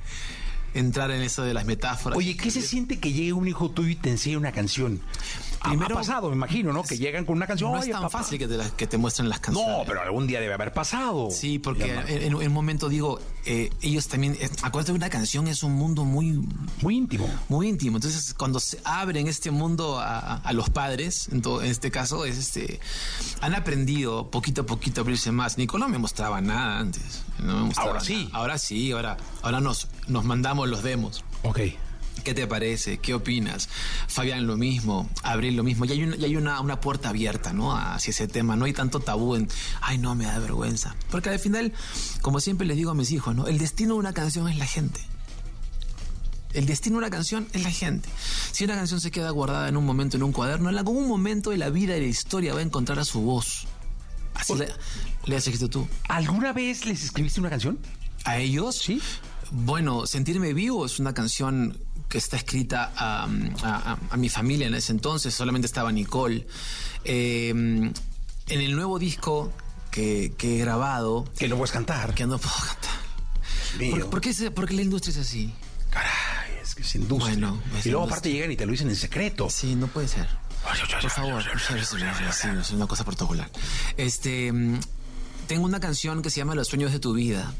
entrar en eso de las metáforas. Oye, ¿qué se siente que llegue un hijo tuyo y te enseñe una canción? Primero- ha pasado, me imagino, ¿no? Que llegan con una canción. No es "Oye, tan papá". fácil que te, la- que te muestren las canciones. No, pero algún día debe haber pasado. Sí, porque en, un momento digo, eh, ellos también, eh, acuérdate que una canción es un mundo muy... Muy íntimo. Muy íntimo. Entonces, cuando se abren este mundo a, los padres, en, todo- en este caso, es este, han aprendido poquito a poquito a abrirse más. Nicolás no me mostraba nada antes. No me mostraba Ahora nada. sí. Ahora sí, ahora, ahora nos, nos mandamos los demos. Ok. ¿Qué te parece? ¿Qué opinas? Fabián, lo mismo. Abril, lo mismo. Ya hay, una, hay una, una puerta abierta, ¿no? Hacia ese tema. No hay tanto tabú en, ay, no, me da vergüenza. Porque al final, como siempre les digo a mis hijos, ¿no? El destino de una canción es la gente. El destino de una canción es la gente. Si una canción se queda guardada en un momento, en un cuaderno, en algún momento de la vida y de la historia va a encontrar a su voz. Así le, le has escrito tú. ¿Alguna vez les escribiste una canción? ¿A ellos? Sí. Bueno, Sentirme Vivo es una canción que está escrita a, a- a- mi familia en ese entonces, solamente estaba Nicole. Eh, en el nuevo disco que, que he grabado... Que no puedes cantar. Que no puedo cantar. ¿Por, por qué, por qué la industria es así? Caray, es que es industria. Bueno, es y luego industria. aparte llegan y te lo dicen en secreto. Sí, no puede ser. Por favor, sí, es una cosa protocolar. Este, mm, tengo una canción que se llama Los sueños de tu vida.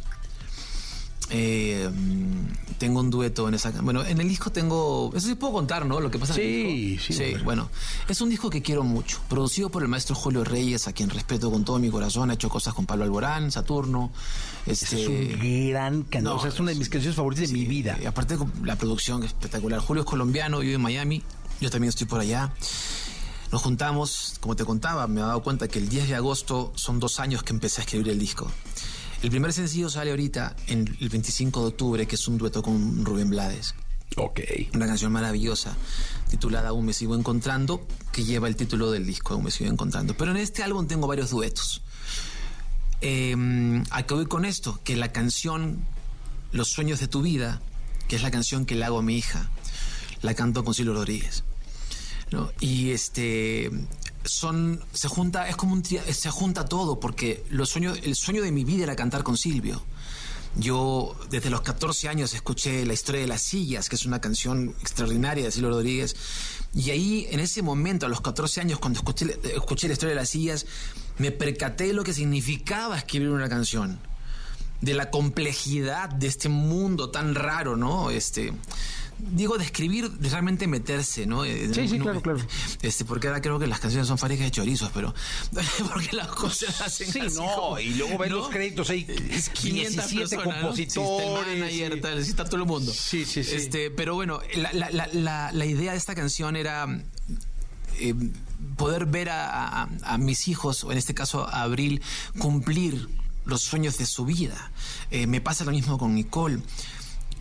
Eh, mm, tengo un dueto en esa. Bueno, en el disco tengo. Eso sí puedo contar, ¿no? Lo que pasa en el Sí, disco. sí, hombre. bueno. Es un disco que quiero mucho. Producido por el maestro Julio Reyes, a quien respeto con todo mi corazón. Ha hecho cosas con Pablo Alborán, Saturno. Este, Es un gran canción. No, o sea, es una de mis canciones favoritas de mi vida. y aparte la producción es espectacular. Julio es colombiano, vive en Miami yo también estoy por allá. Nos juntamos, como te contaba, me he dado cuenta que el 10 de agosto son dos años que empecé a escribir el disco. El primer sencillo sale ahorita, en el 25 de octubre, que es un dueto con Rubén Blades. Ok. Una canción maravillosa titulada Aún me sigo encontrando, que lleva el título del disco, Aún me sigo encontrando. Pero en este álbum tengo varios duetos. Eh, ¿A qué voy con esto? Que la canción Los sueños de tu vida, que es la canción que le hago a mi hija, la canto con Silvio Rodríguez. ¿no? Y este son se junta es como un se junta todo porque los sueños el sueño de mi vida era cantar con Silvio. Yo desde los 14 años escuché La historia de las sillas, que es una canción extraordinaria de Silvio Rodríguez. Y ahí, en ese momento, a los 14 años, cuando escuché, escuché La historia de las sillas, me percaté lo que significaba escribir una canción. De la complejidad de este mundo tan raro, ¿no? Este, digo, de escribir, de realmente meterse, ¿no? Eh, Sí, sí, no, claro, claro. Este, porque ahora creo que las canciones son fábricas de chorizos, pero *laughs* porque las cosas hacen Sí, así no, como- y luego ves ¿no? los créditos ahí. Es 500 17 personas, ¿no? compositores. Sí, manager, tal, sí, está todo el mundo. Sí, sí, sí. Este, pero bueno, la, la- la- la- la idea de esta canción era eh, poder ver a, a- a mis hijos, o en este caso a Abril, cumplir los sueños de su vida. Eh, me pasa lo mismo con Nicole.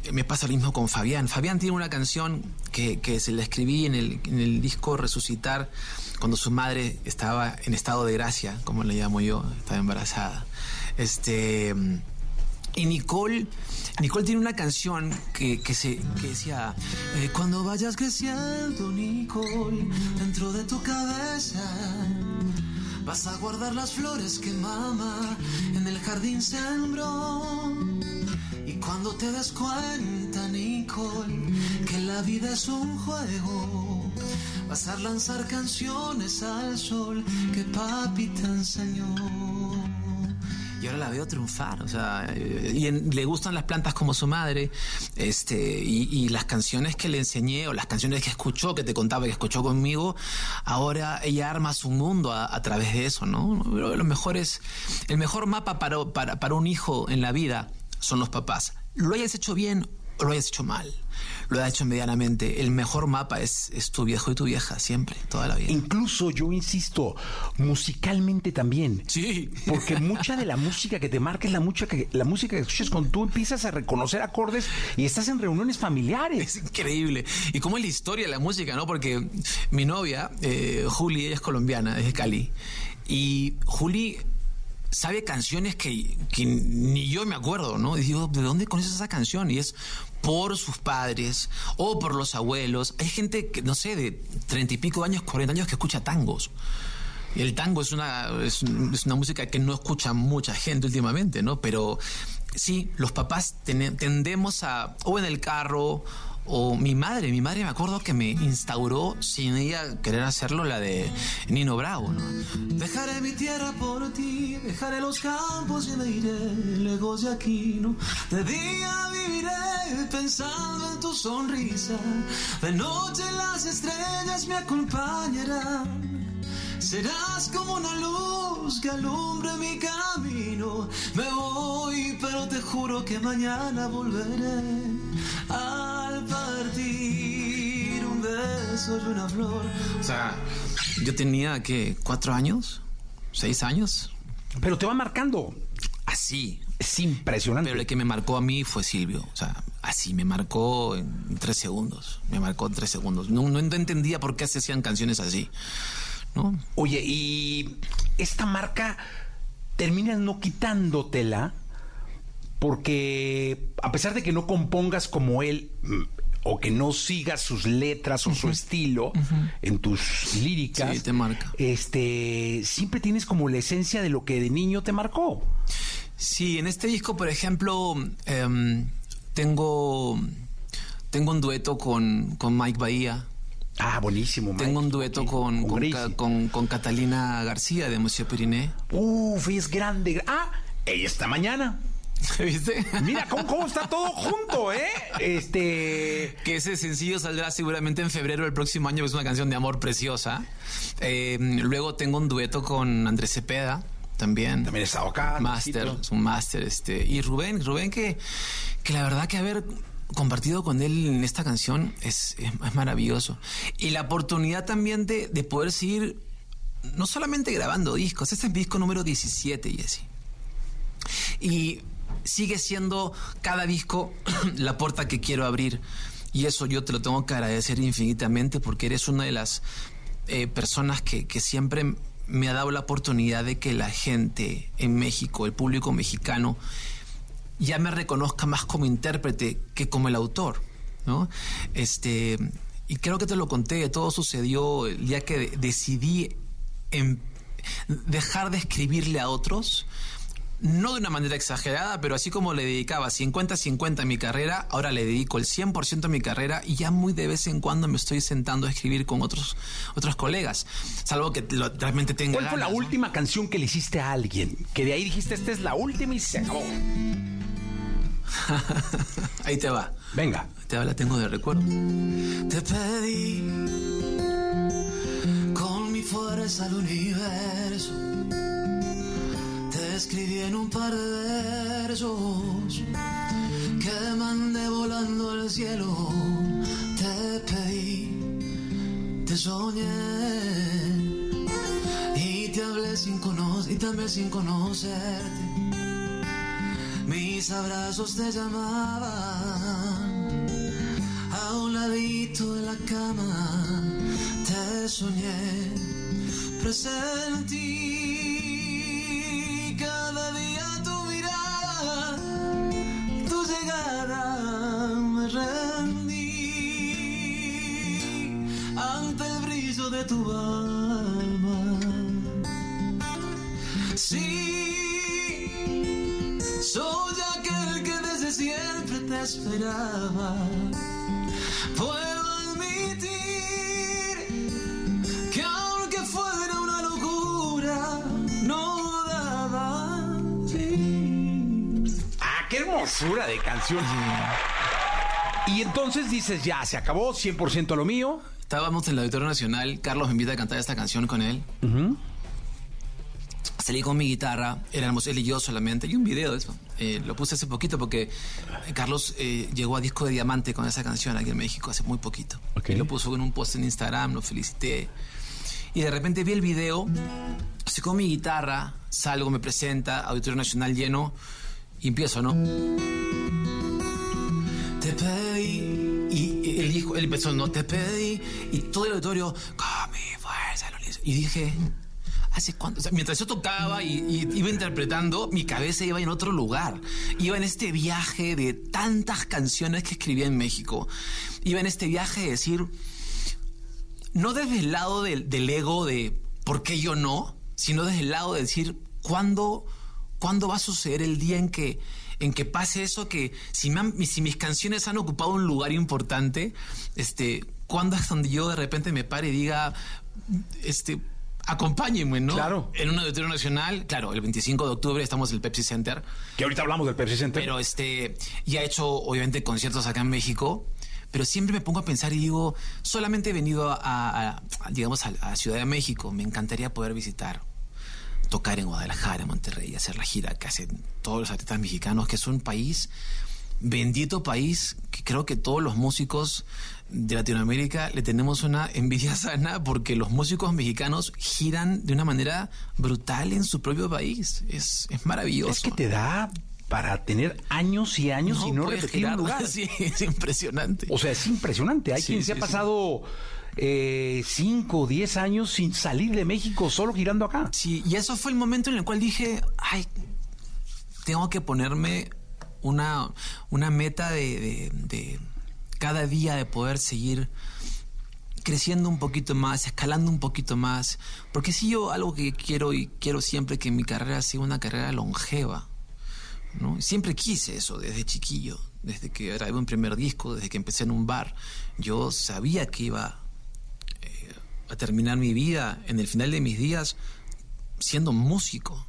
Eh, Me pasa lo mismo con Fabián. Fabián tiene una canción que, que se la escribí en el, en el disco Resucitar cuando su madre estaba en estado de gracia, como le llamo yo, estaba embarazada. Este. Y Nicole, Nicole tiene una canción que, que se, que decía, Eh, cuando vayas creciendo, Nicole, dentro de tu cabeza, vas a guardar las flores que mamá en el jardín sembró. Y cuando te des cuenta, Nicole, que la vida es un juego, vas a lanzar canciones al sol que papi te enseñó. Y ahora la veo triunfar, o sea, eh, y le gustan las plantas como su madre, este, y, las canciones que le enseñé, o las canciones que escuchó, que te contaba que escuchó conmigo, ahora ella arma su mundo a, través de eso, ¿no? Lo mejor es, el mejor mapa para, para, para un hijo en la vida son los papás. Lo hayas hecho bien o lo hayas hecho mal, lo hayas hecho medianamente, el mejor mapa es, es tu viejo y tu vieja, siempre, toda la vida. Incluso yo insisto, musicalmente también. Sí. Porque mucha de la música que te marca es la, mucha que, la música que escuchas cuando tú empiezas a reconocer acordes y estás en reuniones familiares. Es increíble. Y cómo es la historia de la música, ¿no? Porque mi novia, eh, Juli, ella es colombiana, es de Cali. Y Juli sabe canciones que, que ni yo me acuerdo, ¿no? Y digo, ¿de dónde conoces esa canción? Y es por sus padres o por los abuelos. Hay gente que, no sé, de treinta y pico años, cuarenta años que escucha tangos. El tango es una, es, una música que no escucha mucha gente últimamente, ¿no? Pero sí, los papás tendemos a, o en el carro, o mi madre, mi madre me acuerdo que me instauró, sin ella querer hacerlo, la de Nino Bravo, ¿no? Dejaré mi tierra por ti, dejaré los campos y me iré lejos de aquí, ¿no? De día viviré pensando en tu sonrisa, de noche las estrellas me acompañarán. Serás como una luz que alumbre mi camino. Me voy, pero te juro que mañana volveré. Al partir un beso y una flor. O sea, yo tenía, ¿qué? ¿Cuatro años? ¿Seis años? Pero te va marcando. Así. Es impresionante. Pero el que me marcó a mí fue Silvio. O sea, así, me marcó en tres segundos. Me marcó en tres segundos. No, no entendía por qué se hacían canciones así. ¿No? Oye, y esta marca terminas no quitándotela porque a pesar de que no compongas como él mm, o que no sigas sus letras o su estilo en tus líricas, Sí, te marca. este siempre tienes como la esencia de lo que de niño te marcó. Sí, en este disco, por ejemplo, em, tengo, tengo un dueto con, con Mike Bahía. Ah, buenísimo. Tengo un dueto con- con Catalina García de Monsieur Periné. Uf, es grande. Ah, ella está mañana. *laughs* ¿Viste? Mira cómo, cómo está todo junto, ¿eh? Este. Que ese sencillo saldrá seguramente en febrero del próximo año, es una canción de amor preciosa. Eh, luego tengo un dueto con Andrés Cepeda, también. También está acá. Máster, Andresito. es un máster. Este, y Rubén, Rubén que, que la verdad que, a ver, compartido con él en esta canción es, es, es maravilloso. Y la oportunidad también de, de poder seguir no solamente grabando discos, este es mi disco número 17, Jesse. Y sigue siendo cada disco *clears throat* la puerta que quiero abrir. Y eso yo te lo tengo que agradecer infinitamente porque eres una de las eh, personas que, que siempre me ha dado la oportunidad de que la gente en México, el público mexicano, ya me reconozca más como intérprete que como el autor, ¿no? Este, y creo que te lo conté, todo sucedió el día que decidí en dejar de escribirle a otros, no de una manera exagerada, pero así como le dedicaba 50-50 a mi carrera, ahora le dedico el 100% a mi carrera y ya muy de vez en cuando me estoy sentando a escribir con otros, otros colegas, salvo que lo, realmente tenga ¿Cuál fue la ganas, ¿no? última canción que le hiciste a alguien? Que de ahí dijiste, esta es la última y se acabó. *laughs* Ahí te va. Venga. Te va, la tengo de recuerdo. Te pedí con mi fuerza al universo. Escribí en un par de versos que mandé volando al cielo. Te pedí, te soñé y te hablé sin conocer y también sin conocerte. Mis abrazos te llamaban a un ladito de la cama te soñé, presentí tu alma. Sí, soy aquel que desde siempre te esperaba. Puedo admitir que aunque fuera una locura, no daba fin. Ah, qué hermosura de canción. Y entonces dices, ya, se acabó, 100% lo mío. Estábamos en el Auditorio Nacional, Carlos me invita a cantar esta canción con él. Salí con mi guitarra, éramos él y yo solamente, y un video de eso. Eh, lo puse hace poquito porque eh, Carlos eh, llegó a disco de diamante con esa canción aquí en México hace muy poquito. Y lo puso en un post en Instagram, lo felicité. Y de repente vi el video, estoy con mi guitarra, salgo, me presenta, Auditorio Nacional lleno, y empiezo, ¿no? Te pedí, él dijo, él empezó, no te pedí, y todo el auditorio, con mi fuerza, lo hizo. Y dije, ¿hace cuánto? O sea, mientras yo tocaba y, iba interpretando, mi cabeza iba en otro lugar. Iba en este viaje de tantas canciones que escribía en México. Iba en este viaje de decir, no desde el lado del, del ego de por qué yo no, sino desde el lado de decir, ¿cuándo, ¿cuándo va a suceder el día en que, en que pase eso? Que si, me han- si mis canciones han ocupado un lugar importante, este, ¿cuándo es donde yo de repente me pare y diga, este, acompáñenme, ¿no? Claro. En un auditorio nacional, claro, el 25 de octubre estamos en el Pepsi Center. Que ahorita hablamos del Pepsi Center. Pero este, ya he hecho obviamente conciertos acá en México, pero siempre me pongo a pensar y digo, solamente he venido a, a- a, digamos, a, a Ciudad de México, me encantaría poder visitar, tocar en Guadalajara, en Monterrey, hacer la gira que hacen todos los artistas mexicanos, que es un país, bendito país, que creo que todos los músicos de Latinoamérica le tenemos una envidia *laughs* sana porque los músicos mexicanos giran de una manera brutal en su propio país. Es, es maravilloso. Es que te da para tener años y años y no repetir un lugar. *laughs* Sí, es impresionante. O sea, es impresionante. Hay Sí, quien sí, se ha sí. Pasado 5 o 10 años sin salir de México, solo girando acá. Sí, y eso fue el momento en el cual dije, ay, tengo que ponerme una, una meta de, de- de cada día de poder seguir creciendo un poquito más, escalando un poquito más, porque si yo algo que quiero y quiero siempre que mi carrera sea una carrera longeva, ¿no? Siempre quise eso desde chiquillo, desde que grabé un primer disco, desde que empecé en un bar, yo sabía que iba eh, a terminar mi vida en el final de mis días siendo músico.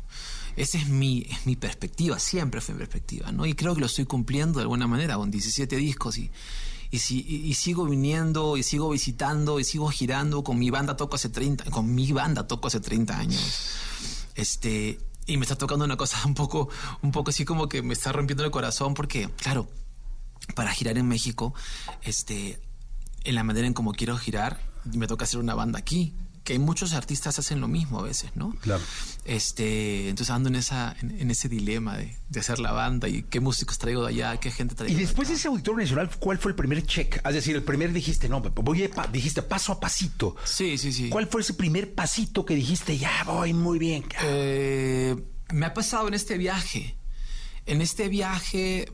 Esa es mi, es mi perspectiva, siempre fue mi perspectiva, ¿no? Y creo que lo estoy cumpliendo de alguna manera, con 17 discos y, y, si- y- y sigo viniendo, y sigo visitando, y sigo girando, con mi banda toco hace 30, con mi banda toco hace 30 años. Este, y me está tocando una cosa *laughs* un poco, un poco así como que me está rompiendo el corazón porque, claro, para girar en México, este, en la manera en como quiero girar, me toca hacer una banda aquí. Que muchos artistas hacen lo mismo a veces, ¿no? Claro. Este, entonces ando en esa, en, en ese dilema de, de hacer la banda y qué músicos traigo de allá, qué gente traigo. Y de después de ese Auditorio Nacional, ¿cuál fue el primer check? Es decir, el primer dijiste, no, voy a dijiste paso a pasito. Sí, sí, sí. ¿Cuál fue ese primer pasito que dijiste, ya voy muy bien? Eh, me ha pasado en este viaje. En este viaje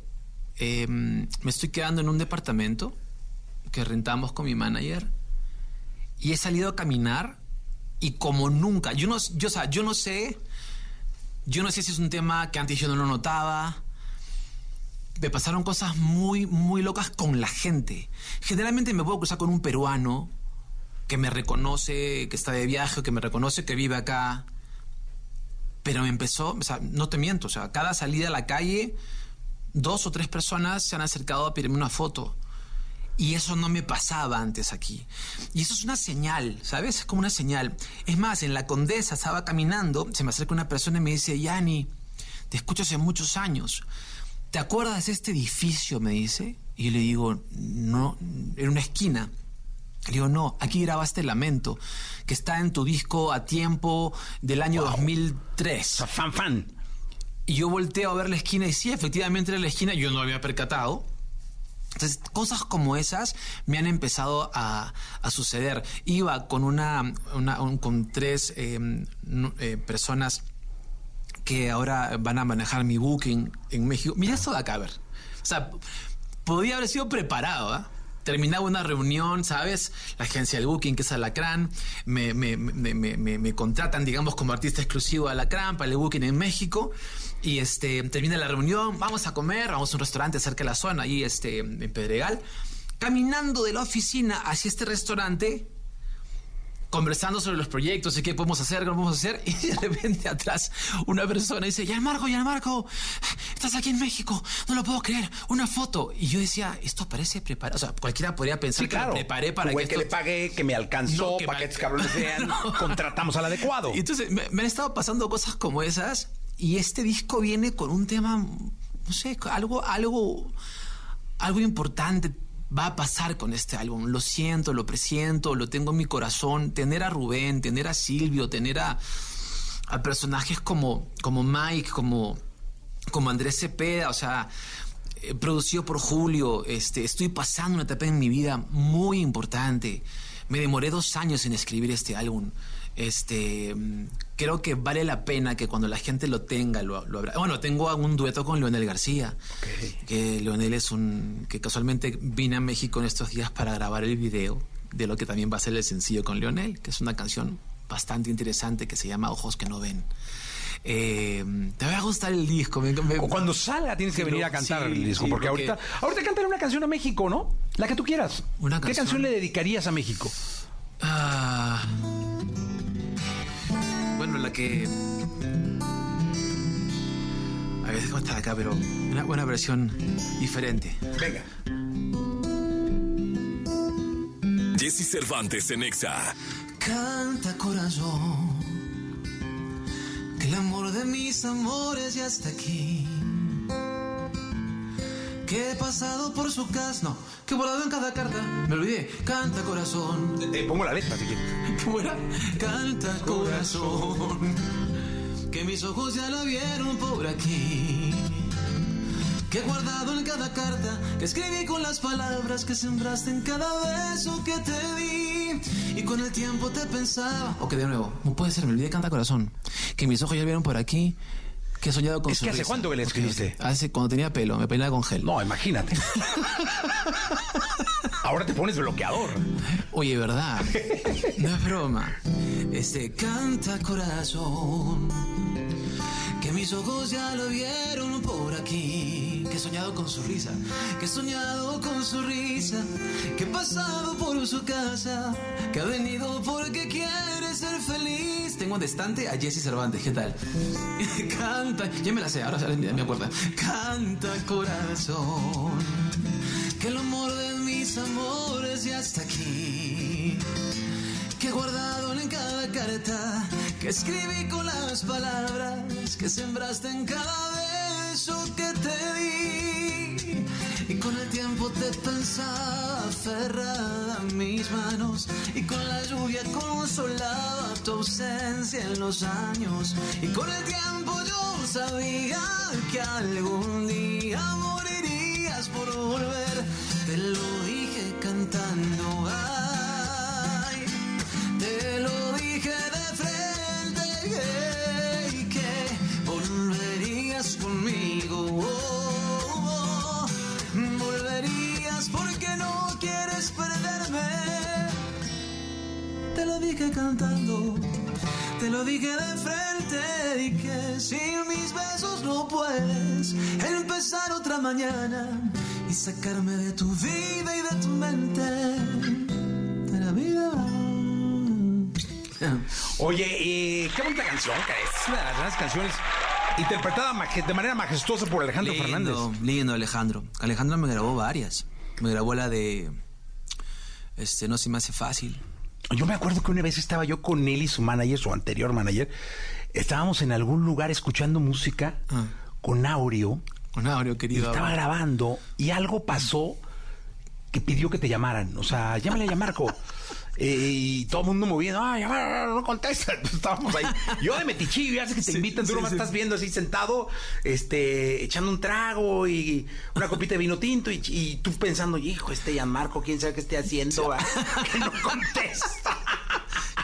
eh, me estoy quedando en un departamento que rentamos con mi manager y he salido a caminar y como nunca, yo no, yo, o sea, yo no sé, yo no sé si es un tema que antes yo no lo notaba. Me pasaron cosas muy, muy locas con la gente. Generalmente me puedo cruzar con un peruano que me reconoce que está de viaje, que me reconoce que vive acá. Pero me empezó, o sea, no te miento, o sea, cada salida a la calle, dos o tres personas se han acercado a pedirme una foto. Y eso no me pasaba antes aquí. Y eso es una señal, ¿sabes? Es como una señal. Es más, en la Condesa estaba caminando, se me acerca una persona y me dice, Yani, te escucho hace muchos años. ¿Te acuerdas de este edificio? Me dice. Y yo le digo, no, en una esquina. Le digo, no, aquí grabaste Lamento, que está en tu disco a tiempo del año 2003. Fan, fan. Y yo volteo a ver la esquina y sí, efectivamente era la esquina, yo no había percatado. Entonces, cosas como esas me han empezado a, a suceder. Iba con una, una- un- con tres nu- eh, personas que ahora van a manejar mi booking en México. Mira esto de acá, a ver. O sea, podía haber sido preparado, ¿ah? Terminaba una reunión, ¿sabes? La agencia del booking, que es Alacrán, me, me, me- me contratan, digamos, como artista exclusivo de Alacrán para el booking en México. Y este, termina la reunión, vamos a comer, vamos a un restaurante cerca de la zona, ahí este, en Pedregal. Caminando de la oficina hacia este restaurante, conversando sobre los proyectos y qué podemos hacer, qué no podemos hacer, *laughs* y de repente atrás una persona dice, ya Marco, ya Marco, estás aquí en México, no lo puedo creer, una foto. Y yo decía, esto parece preparado, o sea, cualquiera podría pensar Sí, que lo preparé para que, que esto- le pagué, que me alcanzó, No, que para me- que estos cabrones *laughs* vean, contratamos al adecuado. Y entonces me, me han estado pasando cosas como esas y este disco viene con un tema, no sé, algo, algo, algo importante va a pasar con este álbum. Lo siento, lo presiento, lo tengo en mi corazón. Tener a Rubén, tener a Silvio, tener a, personajes como, como Mike, como, como Andrés Cepeda, o sea, eh, producido por Julio. Este, estoy pasando una etapa en mi vida muy importante. Me demoré dos años en escribir este álbum. Este, mm, creo que vale la pena que cuando la gente lo tenga, lo, lo abra- Bueno, tengo un dueto con Leonel García. Que Leonel es un. que casualmente vine a México en estos días para grabar el video de lo que también va a ser el sencillo con Leonel, que es una canción bastante interesante que se llama Ojos que no ven. Eh, te va a gustar el disco. me- me- Cuando salga tienes que venir a cantar sí, el disco, sí, porque, ahorita, ahorita cántale una canción a México, ¿no? La que tú quieras. Una ¿Qué canción. canción le dedicarías a México? Ah. La que. A ver, déjame estar acá, pero una buena versión diferente. Venga. Jesse Cervantes en Exa. Canta corazón, que el amor de mis amores ya está aquí. Que he pasado por su casa, no, que he volado en cada carta. Me olvidé, canta corazón. Te pongo la letra si quieres. ¿Cómo era? Canta corazón, que mis ojos ya la vieron por aquí. Que he guardado en cada carta, que escribí con las palabras que sembraste en cada beso que te di. Y con el tiempo te pensaba. Ok, de nuevo. No puede ser, me olvidé canta corazón. Que mis ojos ya vieron por aquí. Que he soñado con Es que hace cuánto que le escribiste. Hace cuando tenía pelo, me peinaba con gel. No, imagínate. Ahora te pones bloqueador. Oye, ¿verdad? No es broma. Este canta corazón, que mis ojos ya lo vieron por aquí. Que he soñado con su risa, que he soñado con su risa, que he pasado por su casa, que ha venido porque quiere ser feliz. Tengo de estante a Jesse Cervantes, ¿qué tal? *laughs* Canta, ya me la sé, ahora me acuerdo. Canta corazón, que el amor de mis amores ya está aquí. Que he guardado en cada carta, que escribí con las palabras que sembraste en cada beso que te di. Y con el tiempo te pensaba aferrada a mis manos. Y con la lluvia consolaba tu ausencia en los años. Y con el tiempo yo sabía que algún día morirías por volver. Te lo dije cantando ay mañana y sacarme de tu vida y de tu mente de la vida Oye, eh, qué bonita canción, es una de las grandes canciones interpretada de manera majestuosa por Alejandro Fernández. Lindo, lindo Alejandro. Alejandro me grabó varias. Me grabó la de este no se me hace fácil. Yo me acuerdo que una vez estaba yo con él y su manager, su anterior manager. Estábamos en algún lugar escuchando música con Aureo. Y estaba grabando y algo pasó que pidió que te llamaran. O sea, llámale a Marco. *laughs* Eh, y todo el mundo moviendo, ay, no contesta. *laughs* Pues estábamos ahí. Yo de metichillo, ya sé que te invitan, tú sí, nomás sí. estás viendo así sentado, este, echando un trago y una copita de vino tinto y, y tú pensando, hijo, este Gianmarco, quién sabe qué esté haciendo, *laughs* que no contesta.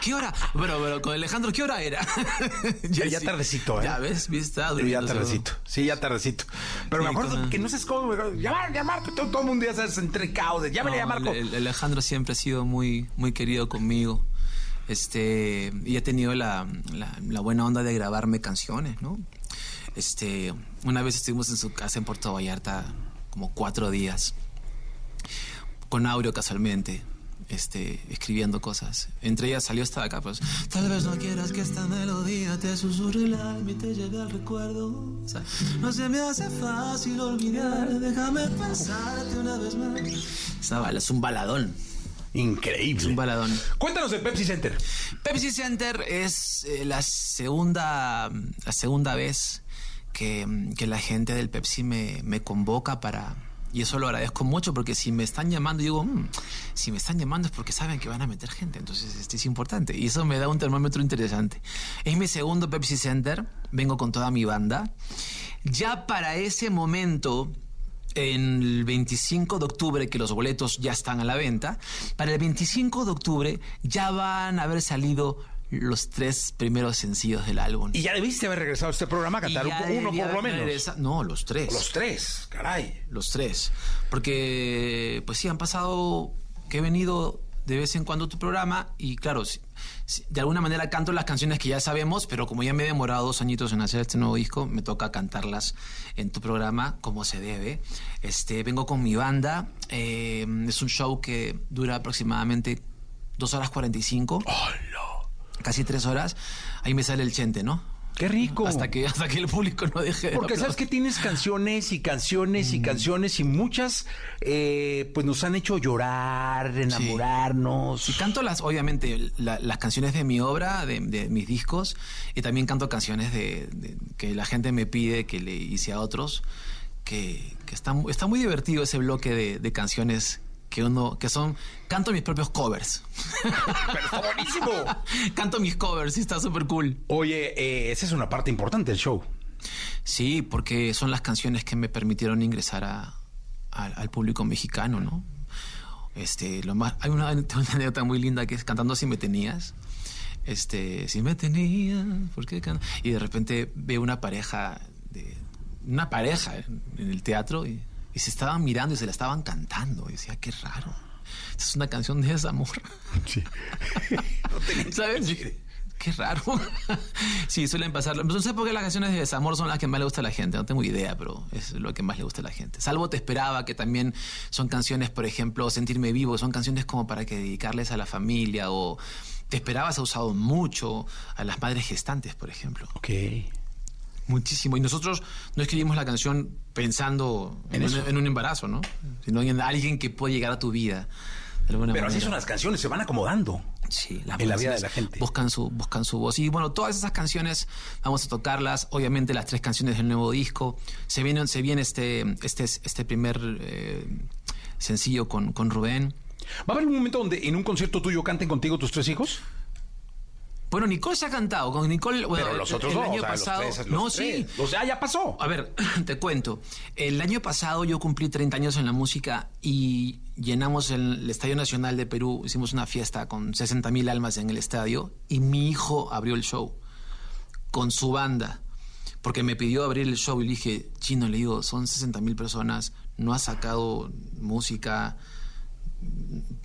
¿Qué hora? Bueno, pero con Alejandro, ¿qué hora era? *laughs* Ya, ya tardecito, ¿eh? Ya ves, viste, ya tardecito. Sí, ya tardecito. Pero me Sí, acuerdo con- que no sé cómo. Llamar, llamar, todo, todo el mundo ya sabes, entre caos. Llámale a No, Marco. el- el Alejandro siempre ha sido muy, muy querido conmigo. Este, y he tenido la, la- la buena onda de grabarme canciones, ¿no? Este, una vez estuvimos en su casa en Puerto Vallarta como cuatro días con Aureo casualmente, este, escribiendo cosas. Entre ellas salió esta de acá, pues. Tal vez no quieras que esta melodía te susurre el alma y te lleve al recuerdo. o sea, No se me hace fácil olvidar, déjame pensarte una vez más. esa bala- es un baladón. Increíble. Es un baladón. Cuéntanos de Pepsi Center. Pepsi Center es eh, la segunda la segunda vez que, que la gente del Pepsi me, me convoca para y eso lo agradezco mucho porque si me están llamando digo "Mm, si me están llamando es porque saben que van a meter gente entonces este es importante y eso me da un termómetro interesante. Es mi segundo Pepsi Center vengo con toda mi banda. Ya para ese momento en el 25 de octubre, que los boletos ya están a la venta, para el 25 de octubre ya van a haber salido los tres primeros sencillos del álbum. Y ya debiste haber regresado a este programa a cantar uno por lo menos. regresa- No, los tres. Los tres, caray. Los tres. Porque, pues sí, han pasado que he venido de vez en cuando a tu programa y claro, si- si- de alguna manera canto las canciones que ya sabemos, pero como ya me he demorado dos añitos en hacer este nuevo disco, me toca cantarlas en tu programa como se debe. Este, vengo con mi banda, eh, es un show que dura aproximadamente dos horas 45. Casi tres horas. Ahí me sale el chente, ¿no? Qué rico. Hasta que, hasta que el público no deje de Porque sabes que tienes canciones y canciones Mm. y canciones y muchas eh, pues nos han hecho llorar, enamorarnos. Y canto las, obviamente, la- las canciones de mi obra, de, de mis discos, y también canto canciones de, de- que la gente me pide que le hice a otros, que, que está, está muy divertido ese bloque de, de canciones que uno, que son, canto mis propios covers. Pero está buenísimo. *laughs* canto mis covers y está súper cool. Oye, eh, esa es una parte importante del show. Sí, porque son las canciones que me permitieron ingresar a- al- al público mexicano, ¿no? Este, lo más, hay una, *laughs* una anécdota muy linda que es cantando Si me tenías. Este, si me tenías, ¿por qué can-?" Y de repente veo una pareja, de, una pareja en, en el teatro y, y se estaban mirando y se la estaban cantando. Y decía, qué raro. Esta es una canción de desamor. *laughs* Sí. *laughs* ¿Sabes? Dije, Qué raro. *laughs* sí, suelen pasar. No sé por qué las canciones de desamor son las que más le gusta a la gente. No tengo idea, pero es lo que más le gusta a la gente. Salvo Te Esperaba, que también son canciones, por ejemplo, Sentirme Vivo. Son canciones como para que dedicarles a la familia. O Te Esperaba se ha usado mucho a las madres gestantes, por ejemplo. Ok. Muchísimo. Y nosotros no escribimos la canción pensando en, En un, eso. en un embarazo, ¿no? Sino en alguien que puede llegar a tu vida. De Pero así son las canciones, se van acomodando. Sí, las En la vida de la gente. Buscan su, buscan su voz. Y bueno, todas esas canciones vamos a tocarlas. Obviamente las tres canciones del nuevo disco. Se viene, se viene este, este, este primer eh, sencillo con, con Rubén. ¿Va a haber un momento donde en un concierto tuyo canten contigo tus tres hijos? Bueno, Nicole se ha cantado. Con Nicole. Bueno, Pero los otros el no, año o sea, los pasado. tres, los no, tres. sí. O sea, ya pasó. A ver, *clears throat* te cuento. El año pasado yo cumplí 30 años en la música y llenamos el, el Estadio Nacional de Perú. Hicimos una fiesta con 60 mil almas en el estadio y mi hijo abrió el show con su banda. Porque me pidió abrir el show y le dije, chino, le digo, son 60 mil personas, no has sacado música,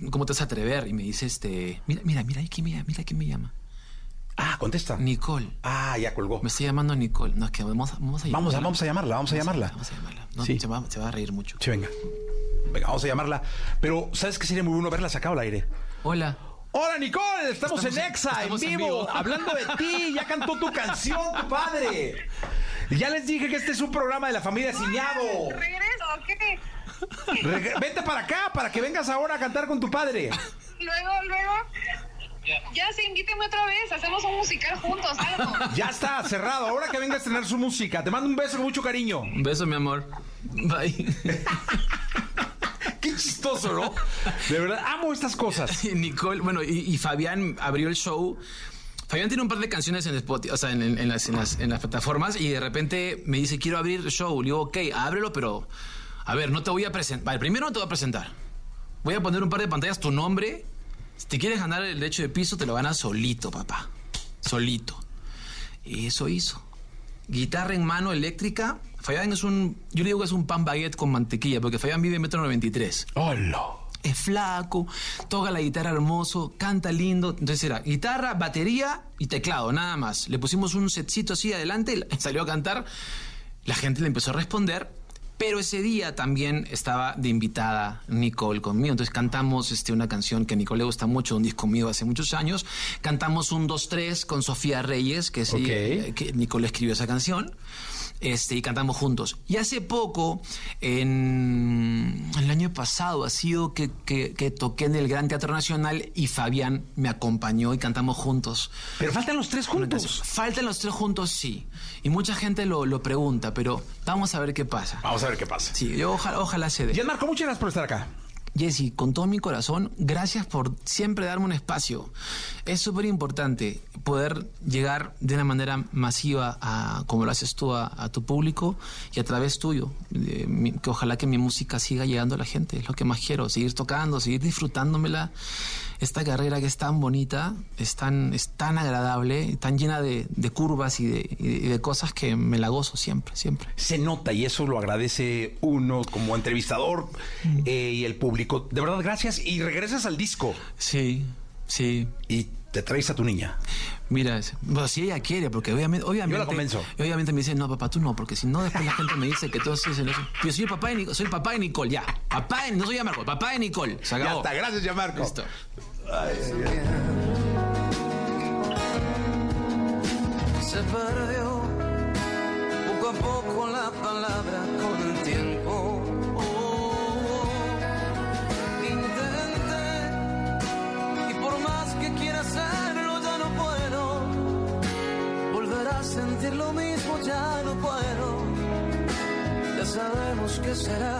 ¿cómo te vas a atrever? Y me dice, este, mira, mira, mira, aquí, mira, mira quién me llama. Ah, contesta. Nicole. Ah, ya colgó. Me estoy llamando Nicole. No, es que vamos, a- vamos a Vamos a, llamarla. vamos a llamarla, vamos a llamarla. Vamos a llamarla. No, Sí. se, va, se va a reír mucho. Sí, venga. Venga, vamos a llamarla. Pero, ¿sabes qué sería muy bueno verla sacado al aire? Hola. Hola Nicole, estamos, Estamos- en Exa, en vivo, vivo. *laughs* hablando de ti, ya cantó tu canción, tu padre. Ya les dije que este es un programa de la familia Ciñado. ¿Regreso o qué? Reg- Vete para acá, para que vengas ahora a cantar con tu padre. Luego, luego. Ya sí, invíteme otra vez. Hacemos un musical juntos, algo. *laughs* Ya está, cerrado, ahora que venga a estrenar su música. Te mando un beso con mucho cariño. Un beso, mi amor. Bye. *laughs* Qué chistoso, ¿no? De verdad, amo estas cosas. Y *laughs* Nicole, bueno, y, y Fabián abrió el show. Fabián tiene un par de canciones en Spotify, o sea, en, en- en las, en las- en las plataformas, y de repente me dice, quiero abrir el show. Le digo, ok, ábrelo, pero. A ver, no te voy a presentar. Vale, primero no te voy a presentar. Voy a poner un par de pantallas tu nombre. Si te quieres ganar el derecho de piso, te lo ganas solito, papá. Solito. Y eso hizo. Guitarra en mano eléctrica. Fabián es un. Yo le digo que es un pan baguette con mantequilla, porque Fabián vive en metro 93. ¡Hola! Es flaco, toca la guitarra hermoso, canta lindo. Entonces era guitarra, batería y teclado, nada más. Le pusimos un setcito así adelante, y salió a cantar. La gente le empezó a responder. Pero ese día también estaba de invitada Nicole conmigo. Entonces cantamos este, una canción que a Nicole le gusta mucho, un disco mío hace muchos años. Cantamos un 2-3 con Sofía Reyes, que, ella- que Nicole escribió esa canción. Este, y cantamos juntos. Y hace poco, en el año pasado, ha sido que, que- que toqué en el Gran Teatro Nacional y Fabián me acompañó y cantamos juntos. Pero faltan los tres juntos. Faltan los tres juntos, sí. Y mucha gente lo, lo pregunta, pero vamos a ver qué pasa. Vamos a ver qué pasa. Sí, yo ojalá, ojalá se dé. Gianmarco, muchas gracias por estar acá. Jesse, con todo mi corazón, gracias por siempre darme un espacio. Es súper importante poder llegar de una manera masiva a, como lo haces tú, a, a tu público y a través tuyo. Eh, mi- que ojalá que mi música siga llegando a la gente. Es lo que más quiero, seguir tocando, seguir disfrutándomela. Esta carrera que es tan bonita, es tan, es tan agradable, tan llena de, de curvas y de, y de cosas que me la gozo siempre, siempre. Se nota y eso lo agradece uno como entrevistador eh, y el público. De verdad, gracias. Y regresas al disco. Sí, sí. Y te traes a tu niña. Mira, bueno, si ella quiere, porque obviamente, obviamente, Yo la convenzo. obviamente me dice, no, papá, tú no, porque si no, después la gente me dice que tú haces el- Yo soy el papá de Nicole, soy el papá de Nicole, ya. Papá de, no soy Marco, papá de Nicole. Se Ya está, gracias, Gianmarco. Listo. Se perdió poco a poco la palabra con el tiempo. Oh, intenté y por más que quiera hacerlo ya no puedo volver a sentir lo mismo ya no puedo. Ya sabemos que será